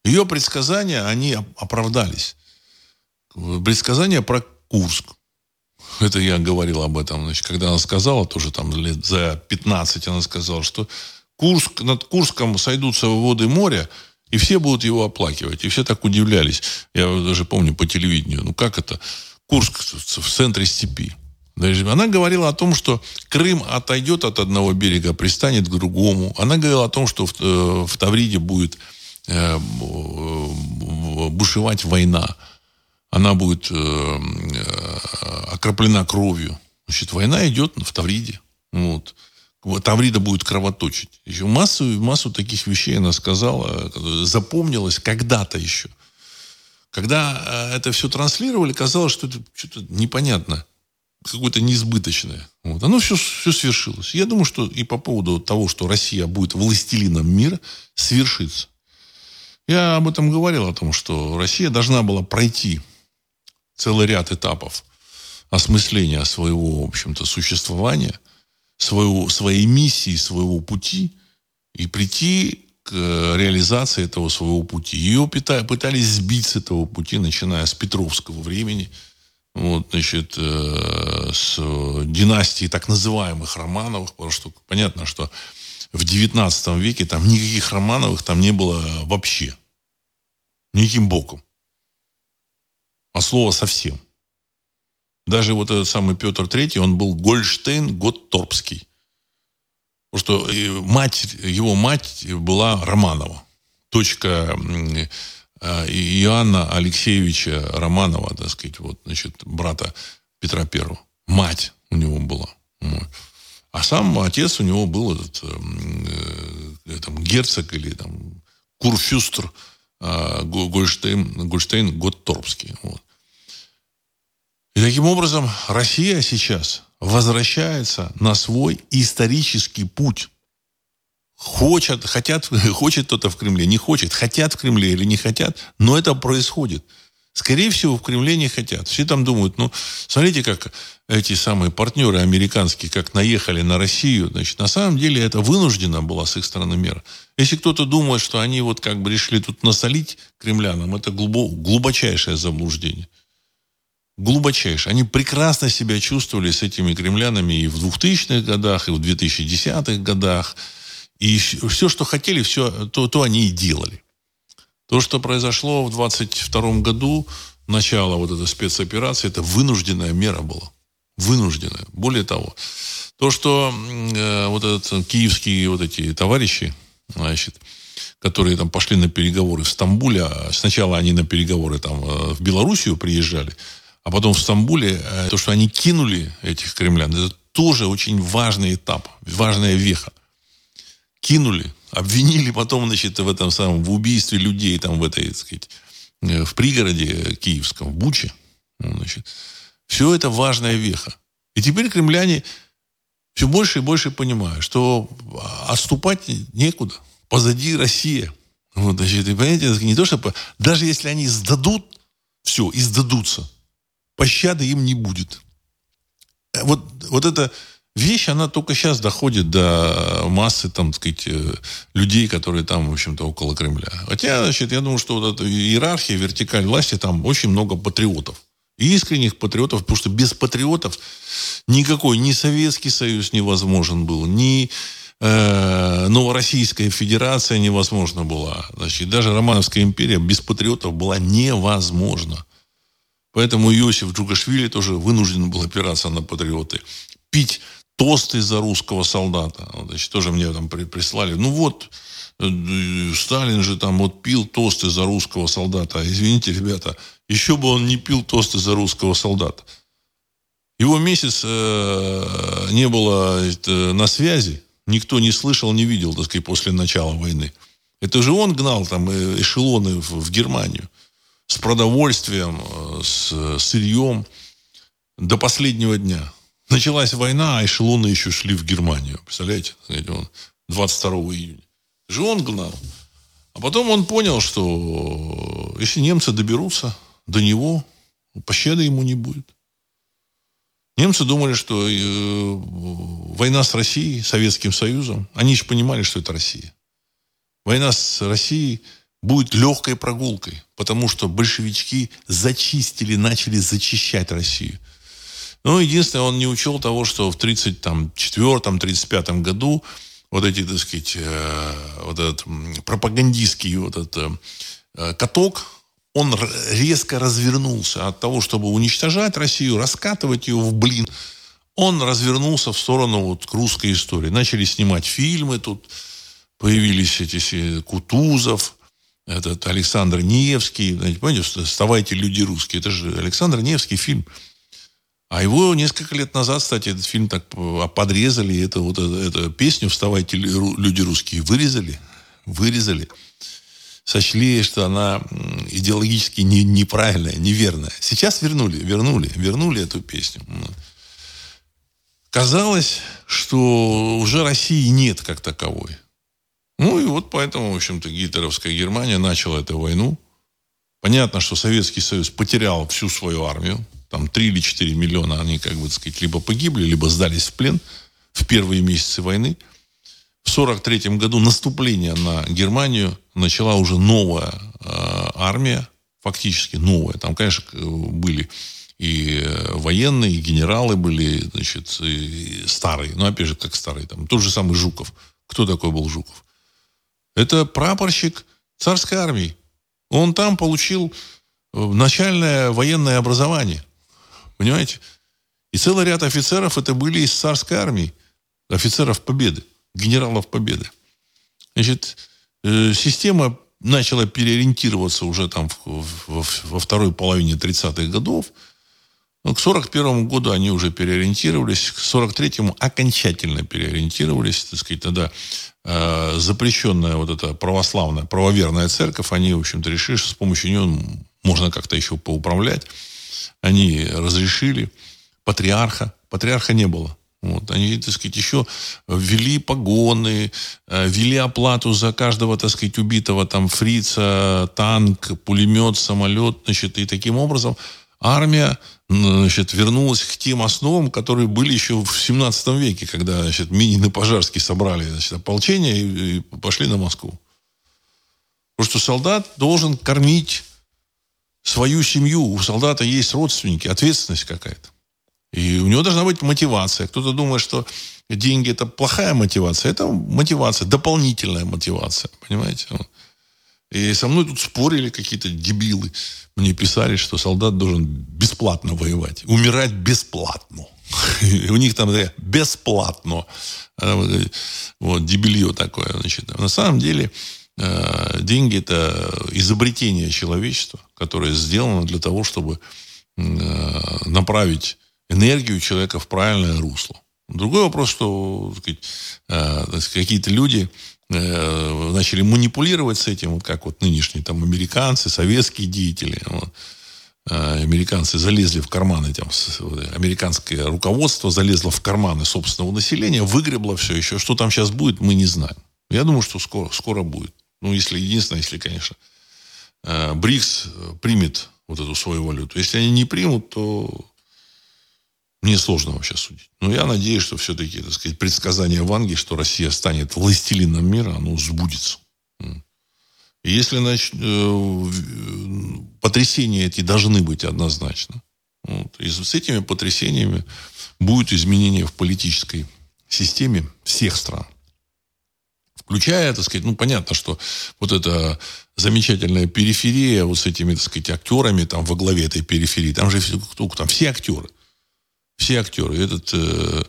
Ее предсказания, они оправдались. Предсказания про Курск. Это я говорил об этом. Значит, когда она сказала, тоже там лет за 15, она сказала, что Курск, над Курском сойдутся воды моря, и все будут его оплакивать. И все так удивлялись. Я даже помню по телевидению. Ну как это? Курск в центре степи. Она говорила о том, что Крым отойдет от одного берега, пристанет к другому. Она говорила о том, что в, э, в Тавриде будет э, бушевать война. Она будет э, окроплена кровью. Значит, война идет в Тавриде. Вот. Таврида будет кровоточить. Еще массу, массу таких вещей она сказала, запомнилась когда-то еще. Когда э, это все транслировали, казалось, что это что-то непонятно, какое-то неизбыточное. Вот. Оно все, все свершилось. Я думаю, что и по поводу того, что Россия будет властелином мира, свершится. Я об этом говорил, о том, что Россия должна была пройти целый ряд этапов осмысления своего, в общем-то, существования, своего, своей миссии, своего пути и прийти к э, реализации этого своего пути. Ее пытались сбить с этого пути, начиная с Петровского времени, вот, значит, э, с династии так называемых Романовых, потому что понятно, что в XIX веке там никаких Романовых там не было вообще. Никаким боком. А слово совсем. Даже вот этот самый Петр III, он был Гольштейн Готторпский. Потому что мать, его мать была Романова. Дочка э, Иоанна Алексеевича Романова, так сказать, вот, значит, брата Петра Первого. Мать у него была. А сам отец у него был этот э, там, герцог или там курфюстр э, Гольштейн, Гольштейн Готторпский. Вот. И таким образом Россия сейчас возвращается на свой исторический путь. Хочет, хотят, хочет кто-то в Кремле, не хочет, хотят в Кремле или не хотят, но это происходит. Скорее всего, в Кремле не хотят. Все там думают, ну, смотрите, как эти самые партнеры американские, как наехали на Россию. Значит, на самом деле это вынуждена была с их стороны мера. Если кто-то думает, что они вот как бы решили тут насолить кремлянам, это глубочайшее заблуждение глубочайше. Они прекрасно себя чувствовали с этими кремлянами и в 2000-х годах, и в 2010-х годах. И все, что хотели, все, то, то они и делали. То, что произошло в 22 году, начало вот этой спецоперации, это вынужденная мера была. Вынужденная. Более того, то, что э, вот этот киевские вот эти товарищи, значит, которые там пошли на переговоры в Стамбуле, а сначала они на переговоры там э, в Белоруссию приезжали, а потом в Стамбуле, э, то, что они кинули этих кремлян, это тоже очень важный этап, важная веха. Кинули, обвинили потом, значит, в этом самом, в убийстве людей там в этой, так сказать, э, в пригороде киевском, в Буче. Ну, значит, все это важная веха. И теперь кремляне все больше и больше понимают, что отступать некуда. Позади Россия. Вот, значит, и понимаете, не то, что... Даже если они сдадут, все, и сдадутся – пощады им не будет. Э, вот, вот эта вещь, она только сейчас доходит до массы, там, так сказать, э, людей, которые там, в общем-то, около Кремля. Хотя, значит, я думаю, что вот эта иерархия, вертикаль власти, там очень много патриотов. Искренних патриотов, потому что без патриотов никакой ни Советский Союз невозможен был, ни э, Новороссийская Федерация невозможна была. Значит, даже Романовская империя без патриотов была невозможна. Поэтому Иосиф Джугашвили тоже вынужден был опираться на патриоты. Пить тосты за русского солдата. Значит, тоже мне там прислали. Ну вот, э, Сталин же там вот пил тосты за русского солдата. Извините, ребята, еще бы он не пил тосты за русского солдата. Его месяц э, не было э, на связи, никто не слышал, не видел, так сказать, после начала войны. Это же он гнал там э, эшелоны в, в Германию с продовольствием, э, с сырьем до последнего дня. Началась война, а эшелоны еще шли в Германию. Представляете? 22 июня. Же он гнал. А потом он понял, что если немцы доберутся до него, пощады ему не будет. Немцы думали, что э, война с Россией, Советским Союзом, они же понимали, что это Россия. Война с Россией будет легкой прогулкой, потому что большевички зачистили, начали зачищать Россию. Но единственное, он не учел того, что в 1934-1935 году вот эти, так сказать, э, вот этот пропагандистский вот этот э, каток, он резко развернулся от того, чтобы уничтожать Россию, раскатывать ее в блин. Он развернулся в сторону вот к русской истории. Начали снимать фильмы тут, появились эти Кутузов, этот Александр Невский, знаете, понимаете, «Вставайте, люди русские». Это же Александр Невский фильм. А его несколько лет назад, кстати, этот фильм так подрезали, это вот эту, эту песню «Вставайте, люди русские» вырезали. Вырезали сочли, что она идеологически не, неправильная, неверная. Сейчас вернули, вернули, вернули эту песню. Казалось, что уже России нет как таковой. Ну и вот поэтому, в общем-то, гитлеровская Германия начала эту войну. Понятно, что Советский Союз потерял всю свою армию. Там 3 или 4 миллиона они, как бы сказать, либо погибли, либо сдались в плен в первые месяцы войны в 1943 году наступление на Германию начала уже новая э, армия, фактически новая. Там, конечно, были и военные, и генералы были, значит, и старые. Ну, опять же, как старые. Там, тот же самый Жуков. Кто такой был Жуков? Это прапорщик царской армии. Он там получил э, начальное военное образование. Понимаете? И целый ряд офицеров это были из царской армии. Офицеров Победы генералов Победы. Значит, э, система начала переориентироваться уже там во второй половине 30-х годов. Но к 41 году они уже переориентировались, к 43-му окончательно переориентировались, так сказать, тогда э, запрещенная вот эта православная, правоверная церковь, они, в общем-то, решили, что с помощью нее можно как-то еще поуправлять. Они разрешили патриарха. Патриарха не было. Вот, они, так сказать, еще ввели погоны, э, ввели оплату за каждого, так сказать, убитого там фрица, танк, пулемет, самолет, значит, и таким образом армия, значит, вернулась к тем основам, которые были еще в 17 веке, когда, значит, Минин и Пожарский собрали, значит, ополчение и, и пошли на Москву. Потому что солдат должен кормить свою семью. У солдата есть родственники, ответственность какая-то. И у него должна быть мотивация. Кто-то думает, что деньги это плохая мотивация. Это мотивация, дополнительная мотивация. Понимаете? И со мной тут спорили какие-то дебилы. Мне писали, что солдат должен бесплатно воевать. Умирать бесплатно. У них там бесплатно. Вот, дебилье такое. Значит. На самом деле, э, деньги – это изобретение человечества, которое сделано для того, чтобы э, направить энергию человека в правильное русло. Другой вопрос, что сказать, э, какие-то люди э, начали манипулировать с этим, вот как вот нынешние там американцы, советские деятели. Вот. Э, американцы залезли в карманы, там, американское руководство залезло в карманы собственного населения, выгребло все еще. Что там сейчас будет, мы не знаем. Я думаю, что скоро, скоро будет. Ну, если единственное, если, конечно, э, БРИКС примет вот эту свою валюту. Если они не примут, то мне сложно вообще судить. Но я надеюсь, что все-таки, так сказать, предсказание Ванги, что Россия станет властелином мира, оно сбудется. И если нач... Э, потрясения эти должны быть однозначно. Вот. И с этими потрясениями будет изменение в политической системе всех стран. Включая, так сказать, ну, понятно, что вот эта замечательная периферия вот с этими, так сказать, актерами там во главе этой периферии, там же кто, там все актеры все актеры. Этот э,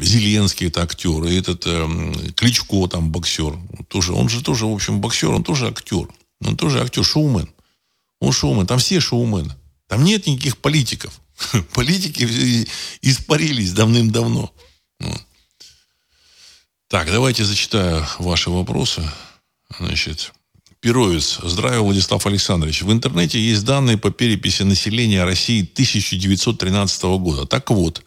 Зеленский это актер, и этот э, Кличко там боксер. Тоже, он же тоже, в общем, боксер, он тоже актер. Он тоже актер, шоумен. Он шоумен, там все шоумены. Там нет никаких политиков. Политики испарились давным-давно. Так, давайте зачитаю ваши вопросы. Значит, Перовец. Здравия, Владислав Александрович. В интернете есть данные по переписи населения России 1913 года. Так вот,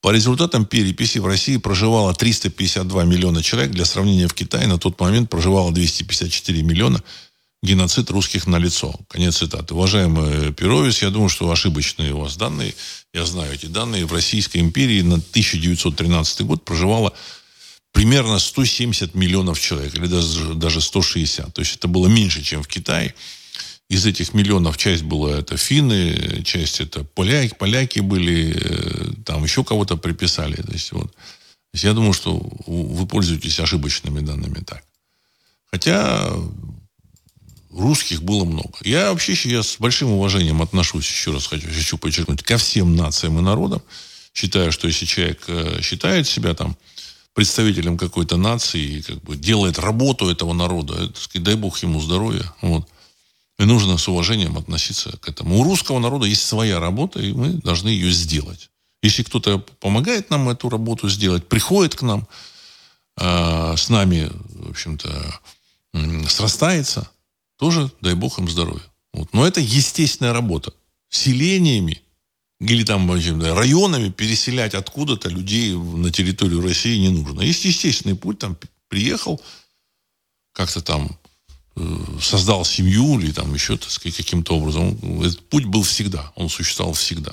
по результатам переписи в России проживало 352 миллиона человек. Для сравнения, в Китае на тот момент проживало 254 миллиона. Геноцид русских на лицо. Конец цитаты. Уважаемый Перовец, я думаю, что ошибочные у вас данные. Я знаю эти данные. В Российской империи на 1913 год проживало примерно 170 миллионов человек, или даже, даже 160. То есть это было меньше, чем в Китае. Из этих миллионов часть была это финны, часть это поляки, поляки были, э, там еще кого-то приписали. То есть, вот. То есть я думаю, что вы пользуетесь ошибочными данными так. Хотя русских было много. Я вообще я с большим уважением отношусь, еще раз хочу, хочу подчеркнуть, ко всем нациям и народам. Считаю, что если человек э, считает себя там представителем какой-то нации и как бы делает работу этого народа, это, сказать, дай бог ему здоровья. Вот. И нужно с уважением относиться к этому. У русского народа есть своя работа, и мы должны ее сделать. Если кто-то помогает нам эту работу сделать, приходит к нам, э, с нами, в общем-то, э, срастается, тоже дай бог им здоровья. Вот. Но это естественная работа. Селениями или там районами переселять откуда-то людей на территорию России не нужно. Есть естественный путь, там приехал, как-то там э, создал семью или там еще, так сказать, каким-то образом. Этот путь был всегда, он существовал всегда.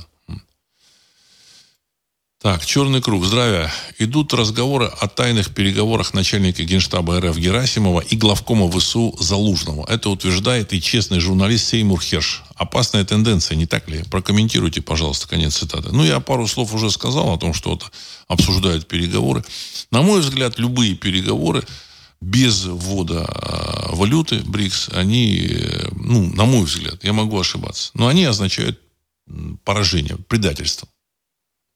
Так, черный круг. Здравия. Идут разговоры о тайных переговорах начальника генштаба РФ Герасимова и главкома ВСУ Залужного. Это утверждает и честный журналист Сеймур Херш. Опасная тенденция, не так ли? Прокомментируйте, пожалуйста, конец цитаты. Ну, я пару слов уже сказал о том, что вот обсуждают переговоры. На мой взгляд, любые переговоры без ввода а, валюты БРИКС, они, э, ну, на мой взгляд, я могу ошибаться, но они означают поражение, предательство.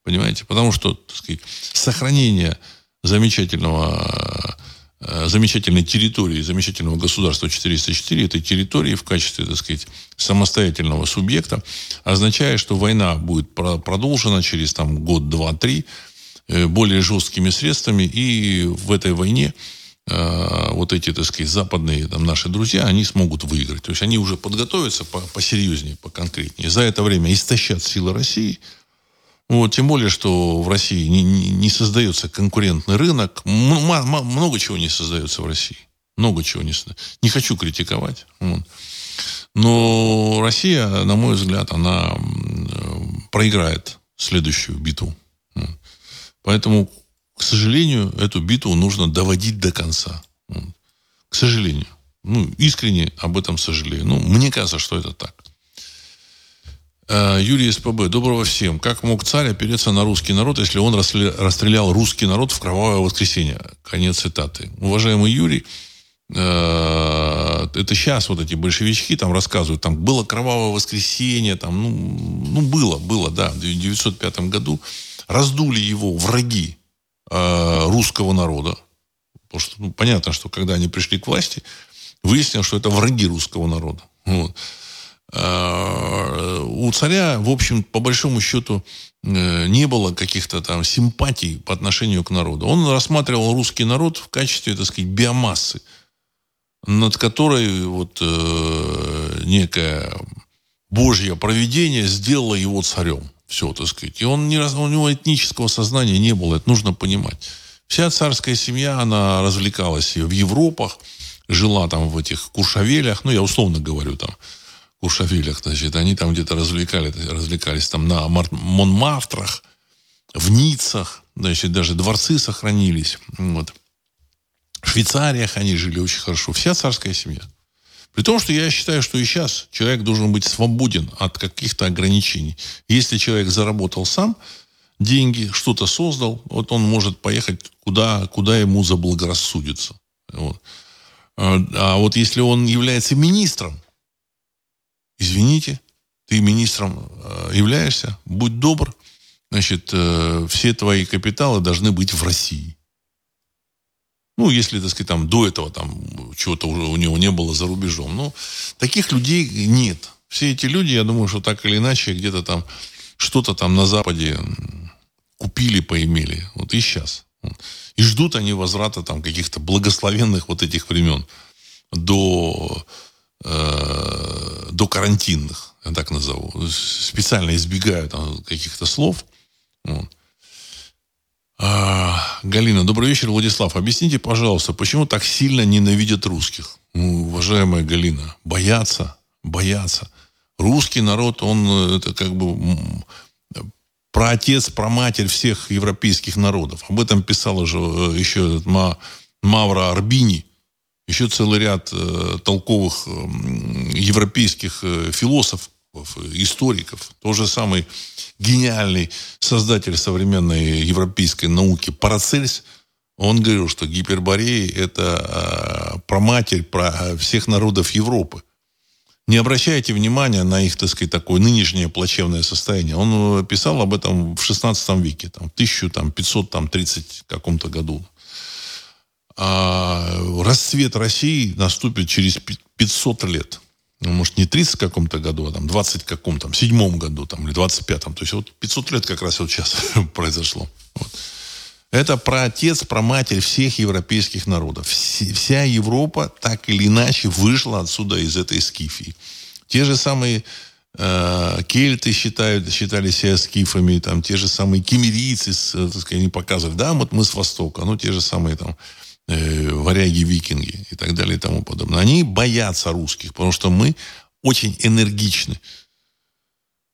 Понимаете? Потому что, так сказать, сохранение замечательного э, замечательной территории, замечательного государства 404, этой территории в качестве, так сказать, самостоятельного субъекта, означает, что война будет продолжена через там, год, два, три, э, более жесткими средствами, и в этой войне э, вот эти, так сказать, западные там, наши друзья, они смогут выиграть. То есть они уже подготовятся по посерьезнее, поконкретнее. За это время истощат силы России – вот, тем более, что в России не, не, создается конкурентный рынок. Много чего не создается в России. Много чего не создается. Не хочу критиковать. Вот. Но Россия, на мой взгляд, она проиграет следующую битву. Поэтому, к сожалению, эту битву нужно доводить до конца. К сожалению. Ну, искренне об этом сожалею. Ну, мне кажется, что это так. Э, Юрий СПБ. Доброго всем. Как мог царь опереться на русский народ, если он расстрелял русский народ в кровавое воскресенье? Конец цитаты. Уважаемый Юрий, э, это сейчас вот эти большевички там рассказывают, там было кровавое воскресенье, там, ну, ну было, было, да, в 1905 году раздули его враги э, русского народа. Потому что, ну, понятно, что когда они пришли к власти, выяснилось, что это враги русского народа. Вот. Э, у царя, в общем, по большому счету, э, не было каких-то там симпатий по отношению к народу. Он рассматривал русский народ в качестве, так сказать, биомассы, над которой вот э, некое Божье провидение сделало его царем. Все, так сказать. И он не, у него этнического сознания не было, это нужно понимать. Вся царская семья, она развлекалась в Европах, жила там в этих Куршавелях, ну, я условно говорю, там, Куршавелях, значит, они там где-то развлекали, развлекались там на Монмартрах, в Ниццах, значит, даже дворцы сохранились. Вот. В Швейцариях они жили очень хорошо. Вся царская семья. При том, что я считаю, что и сейчас человек должен быть свободен от каких-то ограничений. Если человек заработал сам деньги, что-то создал, вот он может поехать куда, куда ему заблагорассудится. Вот. А, а вот если он является министром, извините, ты министром э, являешься, будь добр, значит, э, все твои капиталы должны быть в России. Ну, если, так сказать, там до этого там чего-то уже у него не было за рубежом. Но таких людей нет. Все эти люди, я думаю, что так или иначе где-то там что-то там на Западе купили, поимели. Вот и сейчас. И ждут они возврата там каких-то благословенных вот этих времен до, э, до карантинных, я так назову. Специально избегаю там каких-то слов. Вот. А, Галина, добрый вечер, Владислав. Объясните, пожалуйста, почему так сильно ненавидят русских? Ну, уважаемая Галина, боятся, боятся. Русский народ, он э, это как бы про отец, про матерь всех европейских народов. Об этом писал уже э, еще Мавра Арбини, еще целый ряд э, толковых э, европейских э, философов, историков. Тот же самый гениальный создатель современной европейской науки Парацельс, он говорил, что Гиперборея – это э, про матерь, про всех народов Европы не обращайте внимания на их, так сказать, такое нынешнее плачевное состояние. Он э, писал об этом в 16 веке, там, в 1530 каком-то году. А расцвет России наступит через 500 лет. Ну, может, не 30 каком-то году, а там 20 каком-то, седьмом году, там, или 25-м. То есть вот 500 лет как раз вот сейчас произошло. Вот. Это про отец, про матерь всех европейских народов. Вся Европа так или иначе вышла отсюда из этой скифии. Те же самые э, кельты считают, считали себя скифами, там, те же самые кемерийцы, э, так сказать, они показывали, да, вот мы с Востока, ну, те же самые там э, варяги-викинги и так далее и тому подобное. Они боятся русских, потому что мы очень энергичны.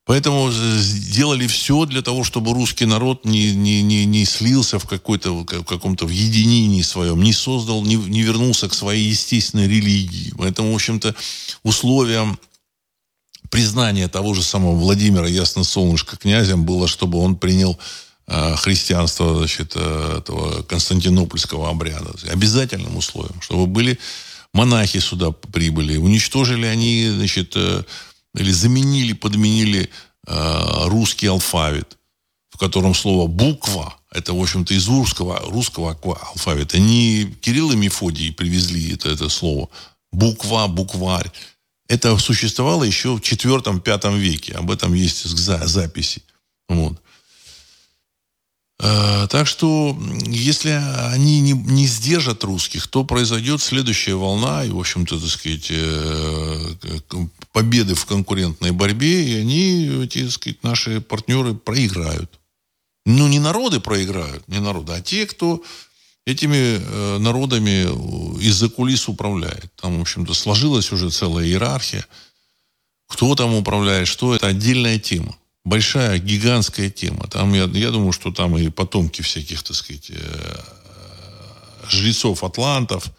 Поэтому сделали все для того, чтобы русский народ не, не, не, не слился в какой-то в каком-то в единении своем, не создал, не, не вернулся к своей естественной религии. Поэтому, в общем-то, условием признания того же самого Владимира Ясно-Солнышко князем было, чтобы он принял э, христианство значит, э, этого константинопольского обряда. Обязательным условием, чтобы были монахи сюда прибыли, уничтожили они, значит, э, или заменили, подменили русский алфавит, в котором слово буква, это, в общем-то, из русского, русского алфавита. Не Кирилл и Мефодий привезли это, это слово. Буква, букварь. Это существовало еще в четвертом-пятом веке. Об этом есть записи. Вот. Э, так что, если они не, не сдержат русских, то произойдет следующая волна, и, в общем-то, так сказать, э, победы в конкурентной борьбе, и они, эти, так сказать, наши партнеры проиграют. Ну, не народы проиграют, не народы, а те, кто этими э, народами из-за кулис управляет. Там, в общем-то, сложилась уже целая иерархия. Кто там управляет, что это отдельная тема большая, гигантская тема. Там, я, я думаю, что там и потомки всяких, так сказать, э, жрецов атлантов,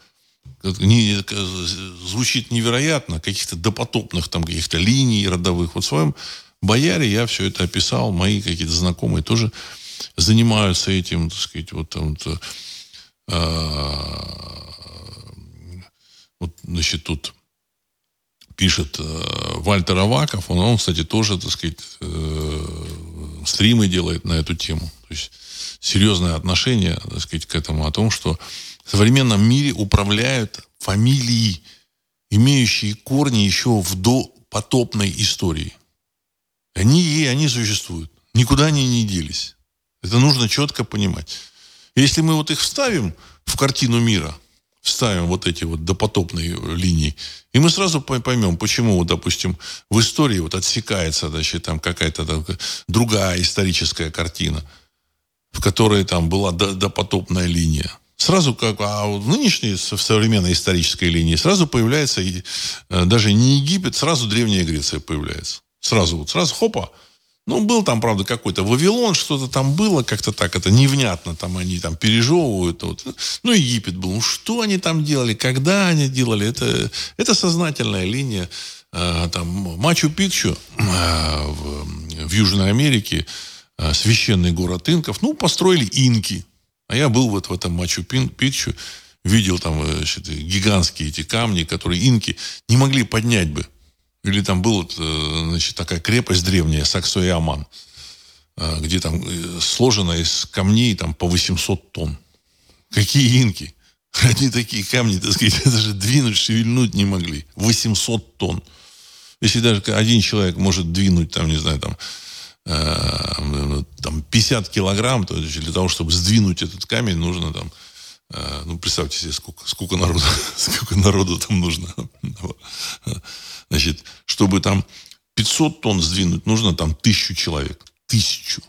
не, звучит невероятно, каких-то допотопных там каких-то линий родовых. Вот в своем бояре я все это описал, мои какие-то знакомые тоже занимаются этим, так сказать, вот там вот, э, вот значит, тут пишет э, Вальтер Аваков, он, он, кстати, тоже, так сказать, э, стримы делает на эту тему. То есть серьезное отношение, так сказать, к этому, о том, что в современном мире управляют фамилии, имеющие корни еще в допотопной истории. Они и они существуют. Никуда они не делись. Это нужно четко понимать. Если мы вот их вставим в картину мира, вставим вот эти вот допотопные линии, и мы сразу поймем, почему, вот, допустим, в истории вот отсекается значит, там какая-то другая историческая картина, в которой там была допотопная линия. Сразу как, а в нынешней в современной исторической линии сразу появляется и, э, даже не Египет, сразу Древняя Греция появляется. Сразу вот, сразу хопа, ну, был там, правда, какой-то Вавилон, что-то там было, как-то так, это невнятно, там они там пережевывают. Вот. Ну, Египет был. Ну, что они там делали, когда они делали, это, это сознательная линия. А, там Мачу-Пикчу а, в, в Южной Америке, а, священный город инков, ну, построили инки. А я был вот в этом Мачу-Пикчу, видел там значит, гигантские эти камни, которые инки не могли поднять бы. Или там была, э, значит, такая крепость древняя, Саксо и Аман. э, где там э, сложено из камней там по 800 тонн. Какие инки? Они такие камни, так сказать, даже двинуть, шевельнуть не могли. 800 тонн. Если даже один человек может двинуть, там, не знаю, там, э, там 50 килограмм, то для того, чтобы сдвинуть этот камень, нужно там, э, ну, представьте себе, сколько, сколько, народу, сколько народу там нужно. Значит, чтобы там 500 тонн сдвинуть, нужно там тысячу человек. Тысячу.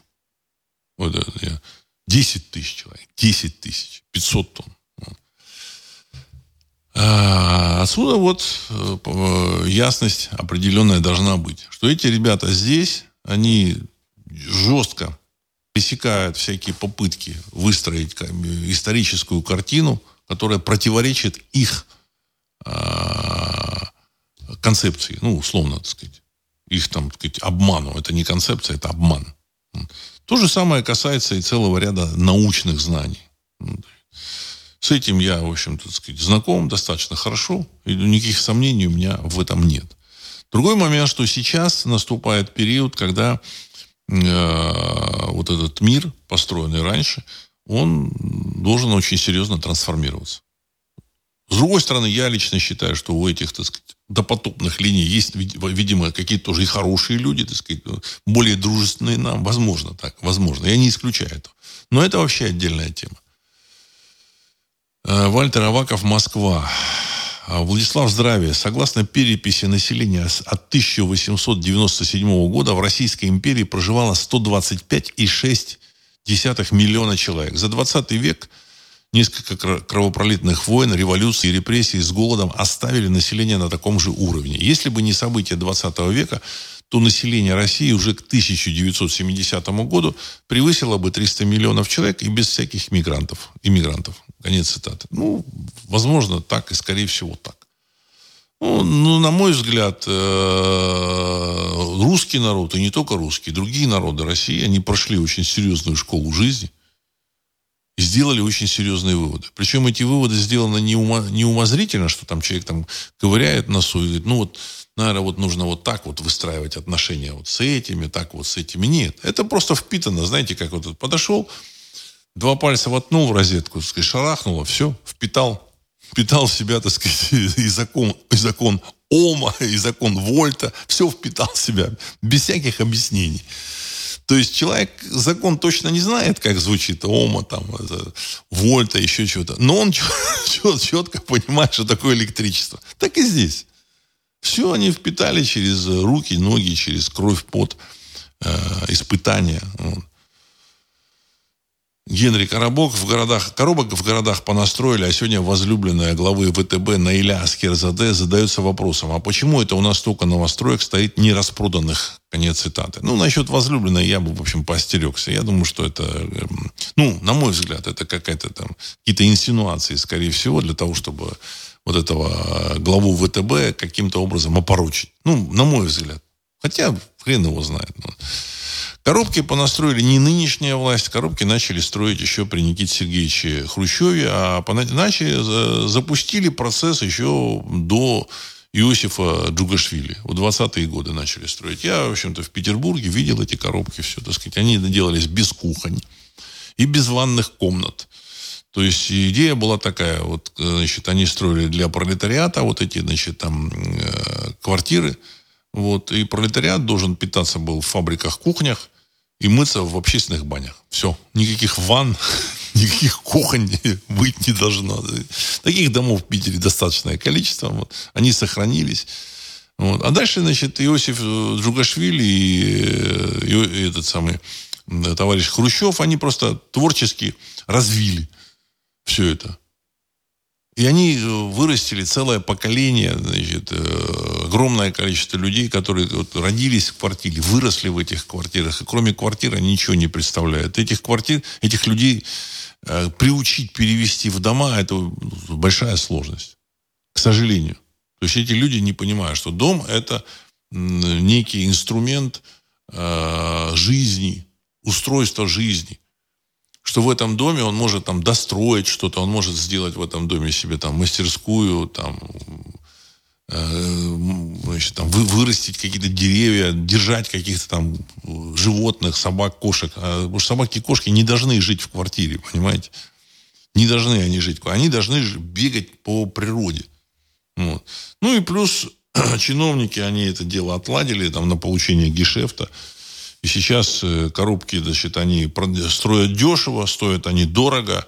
Вот это, 10 тысяч человек. 10 тысяч. 500 тонн. А, отсюда вот э, ясность определенная должна быть. Что эти ребята здесь, они жестко пресекают всякие попытки выстроить историческую картину, которая противоречит их а, концепции, ну, условно, так сказать, их там, так сказать, обману. Это не концепция, это обман. То же самое касается и целого ряда научных знаний. С этим я, в общем-то, сказать, знаком достаточно хорошо, и никаких сомнений у меня в этом нет. Другой момент, что сейчас наступает период, когда э, вот этот мир, построенный раньше, он должен очень серьезно трансформироваться. С другой стороны, я лично считаю, что у этих, так сказать, допотопных линий есть, видимо, какие-то тоже и хорошие люди, так сказать, более дружественные нам. Возможно так, возможно. Я не исключаю этого. Но это вообще отдельная тема. Э, Вальтер Аваков, Москва. А, Владислав, здравия. Согласно переписи населения от 1897 года в Российской империи проживало 125,6 миллиона человек. За 20 век несколько кровопролитных войн, революций и репрессий с голодом оставили население на таком же уровне. Если бы не события 20 века, то население России уже к 1970 году превысило бы 300 миллионов человек и без всяких мигрантов, иммигрантов. Конец цитаты. Ну, возможно, так и, скорее всего, так. Ну, ну на мой взгляд, э, русский народ, и не только русский, другие народы России, они прошли очень серьезную школу жизни сделали очень серьезные выводы. Причем эти выводы сделаны не, ума, не умозрительно, что там человек там ковыряет носу и говорит, ну вот, наверное, вот нужно вот так вот выстраивать отношения вот с этими, так вот с этими. Нет, это просто впитано, знаете, как вот подошел, Два пальца воткнул в розетку, так сказать, шарахнуло, все, впитал, впитал в себя, так сказать, и закон, и закон Ома, и закон Вольта, все впитал в себя, без всяких объяснений. То есть человек закон точно не знает, как звучит Ома, там, это, Вольта, еще чего-то. Но он четко понимает, что такое электричество. Так и здесь. Все они впитали через руки, ноги, через кровь, пот, э, испытания. Вот. Генри Коробок в городах, коробок в городах понастроили, а сегодня возлюбленная главы ВТБ Наиля Скерзаде задается вопросом, а почему это у нас столько новостроек стоит нераспроданных? Конец цитаты. Ну, насчет возлюбленной я бы, в общем, поостерегся. Я думаю, что это, эм, ну, на мой взгляд, это какая-то там, какие-то инсинуации, скорее всего, для того, чтобы вот этого главу ВТБ каким-то образом опорочить. Ну, на мой взгляд. Хотя, хрен его знает. Коробки понастроили не нынешняя власть, коробки начали строить еще при Никите Сергеевиче Хрущеве, а начали, запустили процесс еще до Иосифа Джугашвили. В 20-е годы начали строить. Я, в общем-то, в Петербурге видел эти коробки, все, так сказать. Они делались без кухонь и без ванных комнат. То есть идея была такая, вот, значит, они строили для пролетариата вот эти, значит, там, э, квартиры, вот, и пролетариат должен питаться был в фабриках, кухнях, и мыться в общественных банях. Все. Никаких ванн, никаких кухонь быть не должно. Таких домов в Питере достаточное количество. Вот. Они сохранились. Вот. А дальше, значит, Иосиф Джугашвили и, и, и этот самый товарищ Хрущев, они просто творчески развили все это. И они э, вырастили целое поколение, значит, э, огромное количество людей, которые вот родились в квартире, выросли в этих квартирах, и кроме квартиры они ничего не представляют. Этих квартир, этих людей э, приучить перевести в дома, это большая сложность, к сожалению. То есть эти люди не понимают, что дом это некий инструмент жизни, устройство жизни что в этом доме он может там достроить что-то, он может сделать в этом доме себе там мастерскую, там значит, там, вы, вырастить какие-то деревья, держать каких-то там животных, собак, кошек. А, потому что собаки и кошки не должны жить в квартире, понимаете? Не должны они жить. Они должны бегать по природе. Вот. Ну и плюс чиновники, они это дело отладили там, на получение гешефта. И сейчас э, коробки, значит, они строят дешево, стоят они дорого.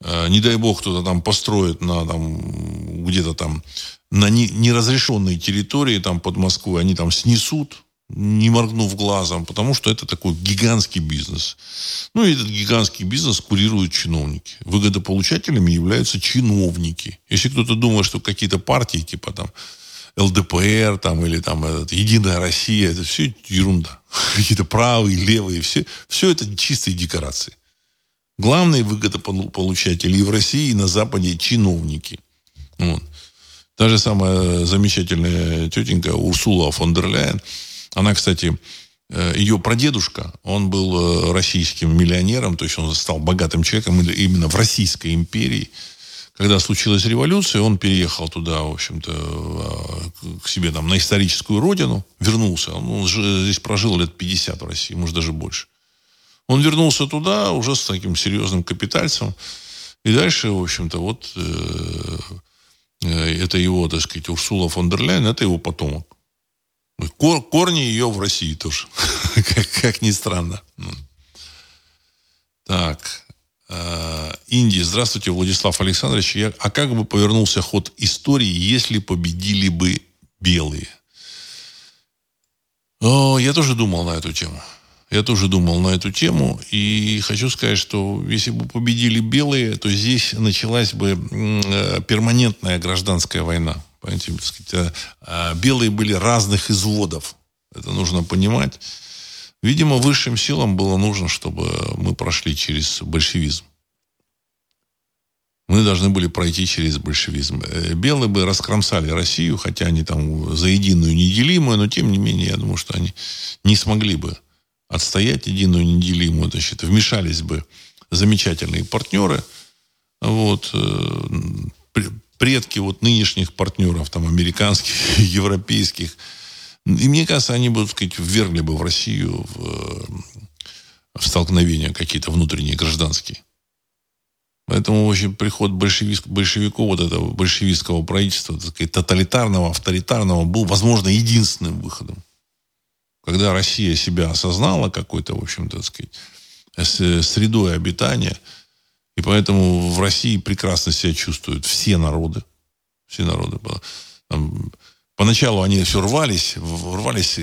Э, не дай бог кто-то там построит на там где-то там на неразрешенной территории там под Москвой, они там снесут, не моргнув глазом, потому что это такой гигантский бизнес. Ну, и этот гигантский бизнес курируют чиновники. Выгодополучателями являются чиновники. Если кто-то думает, что какие-то партии, типа там ЛДПР там, или там этот, Единая Россия, это все ерунда. Какие-то правые, левые, все, все это чистые декорации. Главные выгодополучатели и в России, и на Западе чиновники. Вот. Та же самая замечательная тетенька Урсула фон дер Ляйен, она, кстати, э, ее прадедушка, он был э, российским миллионером, то есть он стал богатым человеком именно в Российской империи. Когда случилась революция, он переехал туда, в общем-то, э, к себе там на историческую родину, вернулся. Он здесь прожил лет 50 в России, может, даже больше. Он вернулся туда уже с таким серьезным капитальцем. И дальше, в общем-то, вот э, это его, так сказать, Урсула фон дер Ляйен, это его потомок. Кор, корни ее в России тоже, как, как ни странно. Так, э, Индия. Здравствуйте, Владислав Александрович. Я, а как бы повернулся ход истории, если победили бы белые? О, я тоже думал на эту тему. Я тоже думал на эту тему. И хочу сказать, что если бы победили белые, то здесь началась бы э, перманентная гражданская война. Понимаете, э, белые были разных изводов. Это нужно понимать. Видимо, высшим силам было нужно, чтобы мы прошли через большевизм. Мы должны были пройти через большевизм. Белые бы раскромсали Россию, хотя они там за единую неделимую, но тем не менее, я думаю, что они не смогли бы отстоять единую неделимую, значит, вмешались бы замечательные партнеры, вот, э, предки вот нынешних партнеров, там, американских, европейских, и мне кажется, они так сказать, ввергли бы в Россию в, в столкновения какие-то внутренние, гражданские. Поэтому, в общем, приход большевик, большевиков, вот этого большевистского правительства, так сказать, тоталитарного, авторитарного, был, возможно, единственным выходом когда Россия себя осознала какой-то, в общем, так сказать, средой обитания, и поэтому в России прекрасно себя чувствуют все народы. Все народы. Там, поначалу они все рвались, рвались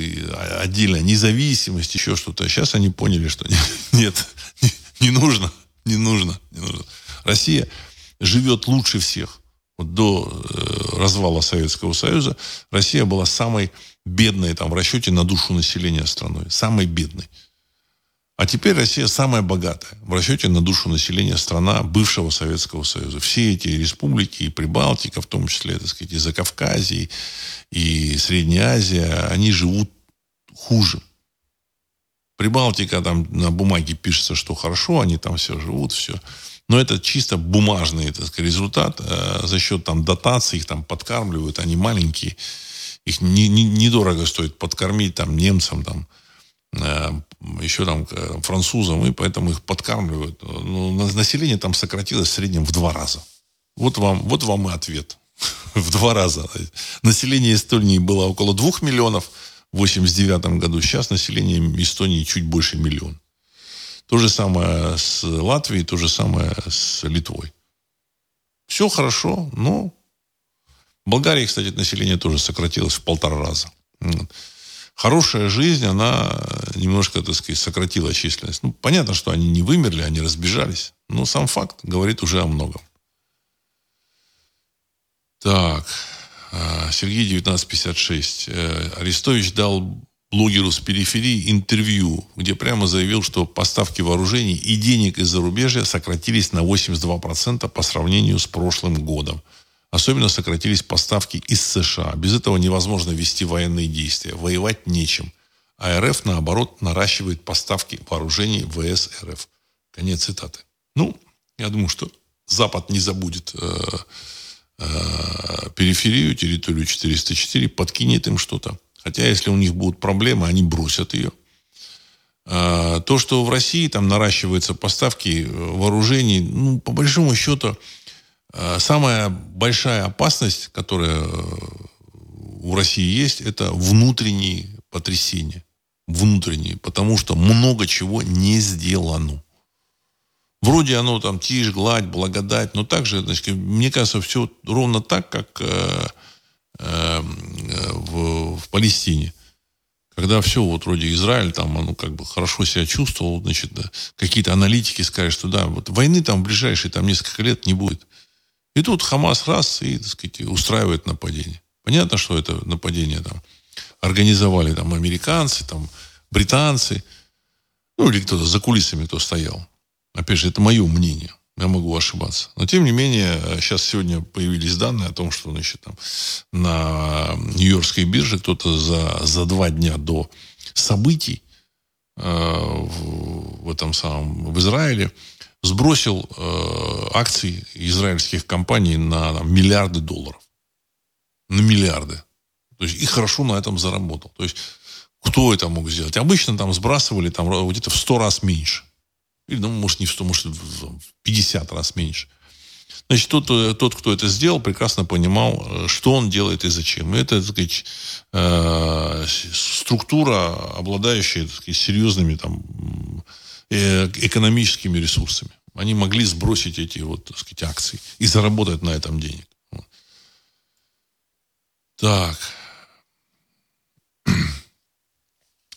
отдельно, независимость, еще что-то. А сейчас они поняли, что нет, не, не нужно, не нужно, не нужно. Россия живет лучше всех. Вот до э, развала Советского Союза Россия была самой бедной там, в расчете на душу населения страной. Самой бедной. А теперь Россия самая богатая в расчете на душу населения страна бывшего Советского Союза. Все эти республики, и Прибалтика, в том числе, так сказать, и Закавказье, и Средняя Азия, они живут хуже. Прибалтика там на бумаге пишется, что хорошо, они там все живут, все. Но это чисто бумажный так сказать, результат. Э, за счет там дотаций их там подкармливают, они маленькие. Их не, не, недорого стоит подкормить там немцам, там, э, еще там французам, и поэтому их подкармливают. Но население там сократилось в среднем в два раза. Вот вам, вот вам и ответ. в два раза. Население Эстонии было около двух миллионов в 89 году. Сейчас население Эстонии чуть больше миллиона. То же самое с Латвией, то же самое с Литвой. Все хорошо, но в Болгарии, кстати, население тоже сократилось в полтора раза. Хорошая жизнь, она немножко, так сказать, сократила численность. Ну, понятно, что они не вымерли, они разбежались. Но сам факт говорит уже о многом. Так, а, Сергей 1956. Э, Арестович дал блогеру с периферии интервью, где прямо заявил, что поставки вооружений и денег из зарубежья сократились на 82% по сравнению с прошлым годом. Особенно сократились поставки из США. Без этого невозможно вести военные действия. Воевать нечем. А РФ, наоборот, наращивает поставки вооружений ВС РФ. Конец цитаты. Ну, я думаю, что Запад не забудет э, э, периферию, территорию 404, подкинет им что-то. Хотя, если у них будут проблемы, они бросят ее. Э, то, что в России там наращиваются поставки вооружений, ну, по большому счету, э, самая большая опасность, которая у России есть, это внутренние потрясения. Внутренние. Потому что много чего не сделано. Вроде оно там тишь, гладь, благодать, но также, значит, мне кажется, все ровно так, как э, э, в, в Палестине. Когда все, вот вроде Израиль, там, оно как бы хорошо себя чувствовал, значит, да, какие-то аналитики сказали, что да, вот войны там в ближайшие там несколько лет не будет. И тут Хамас раз и, так сказать, устраивает нападение. Понятно, что это нападение там организовали там американцы, там британцы, ну или кто-то за кулисами кто стоял. Опять же, это мое мнение. Я могу ошибаться. Но, тем не менее, сейчас сегодня появились данные о том, что значит, там, на Нью-Йоркской бирже кто-то за, за два дня до событий э, в, в этом самом в Израиле сбросил э, акции израильских компаний на там, миллиарды долларов. На миллиарды. То есть и хорошо на этом заработал. То есть кто это мог сделать? Обычно там сбрасывали там, где-то в сто раз меньше. Или, ну, может, не в 100, может, в 50 раз меньше. Значит, тот, э, тот, кто это сделал, прекрасно понимал, э, что он делает и зачем. И это, так сказать, э, структура, обладающая, так сказать, серьезными там, экономическими ресурсами. Они могли сбросить эти вот, так сказать, акции и заработать на этом денег. Так.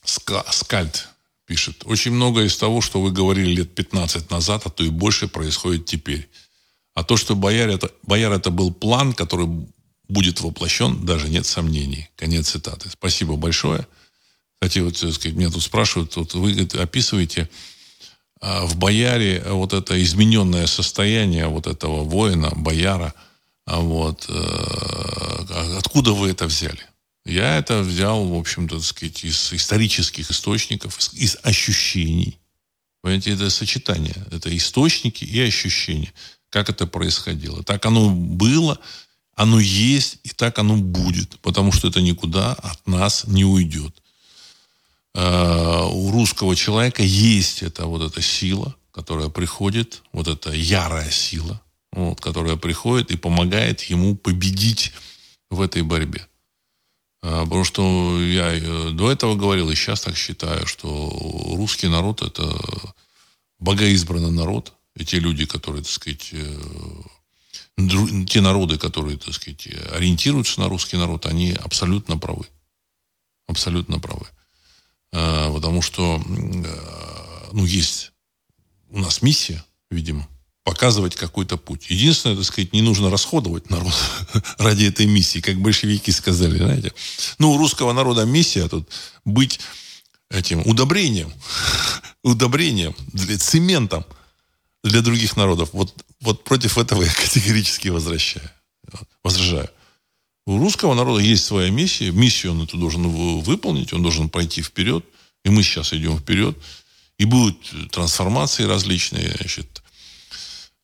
Скальд пишет. Очень многое из того, что вы говорили лет 15 назад, а то и больше, происходит теперь. А то, что Бояр это, Бояр это был план, который будет воплощен, даже нет сомнений. Конец цитаты. Спасибо большое. Кстати, вот сказать, меня тут спрашивают, вот вы говорит, описываете а, в Бояре вот это измененное состояние вот этого воина, Бояра, а вот, э, откуда вы это взяли? Я это взял, в общем-то, сказать, из исторических источников, из, ощущений. Понимаете, это сочетание. Это источники и ощущения. Как это происходило. Так оно было, оно есть, и так оно будет. Потому что это никуда от нас не уйдет. А, у русского человека есть эта вот эта сила, которая приходит, вот эта ярая сила, вот, которая приходит и помогает ему победить в этой борьбе. А, потому что я э, до этого говорил, и сейчас так считаю, что русский народ – это богоизбранный народ. И те люди, которые, так сказать, э, те народы, которые, так сказать, ориентируются на русский народ, они абсолютно правы. Абсолютно правы. А, потому что, э, ну, есть у нас миссия, видимо, показывать какой-то путь. Единственное, так сказать, не нужно расходовать народ ради этой миссии, как большевики сказали, знаете. Ну, у русского народа миссия тут быть этим удобрением, удобрением, для, цементом для других народов. Вот, вот против этого я категорически возвращаю, возражаю. У русского народа есть своя миссия. Миссию он эту должен выполнить, он должен пойти вперед. И мы сейчас идем вперед. И будут трансформации различные, значит,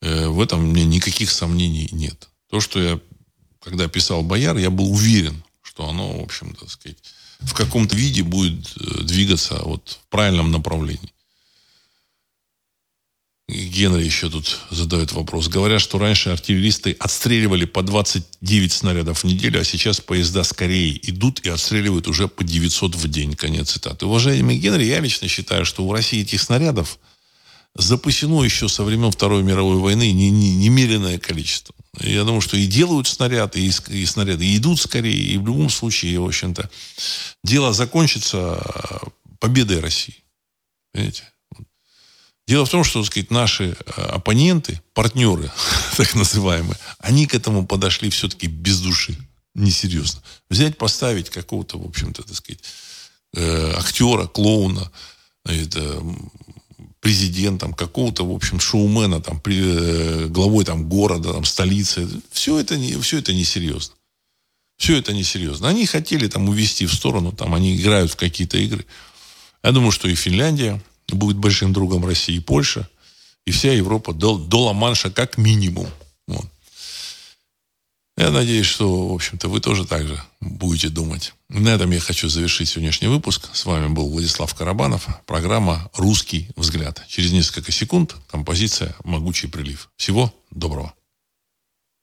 в этом мне никаких сомнений нет. То, что я, когда писал «Бояр», я был уверен, что оно, в общем-то, сказать, в каком-то виде будет э, двигаться вот в правильном направлении. Генри еще тут задает вопрос. Говорят, что раньше артиллеристы отстреливали по 29 снарядов в неделю, а сейчас поезда скорее идут и отстреливают уже по 900 в день. Конец цитаты. Уважаемый Генри, я лично считаю, что у России этих снарядов – запасено еще со времен Второй мировой войны немеренное количество. Я думаю, что и делают снаряды, и, и снаряды идут скорее, и в любом случае, в общем-то, дело закончится победой России. Понимаете? Дело в том, что, так сказать, наши э, оппоненты, партнеры, так называемые, они к этому подошли все-таки без души, несерьезно. Взять, поставить какого-то, в общем-то, так сказать, э, актера, клоуна, это, президентом, какого-то, в общем, шоумена, там, при, э, главой там, города, там, столицы. Все это, не, все это несерьезно. Все это несерьезно. Они хотели там увести в сторону, там, они играют в какие-то игры. Я думаю, что и Финляндия будет большим другом России, и Польша, и вся Европа до, до Ла-Манша как минимум. Я надеюсь, что, в общем-то, вы тоже так же будете думать. На этом я хочу завершить сегодняшний выпуск. С вами был Владислав Карабанов. Программа «Русский взгляд». Через несколько секунд композиция «Могучий прилив». Всего доброго.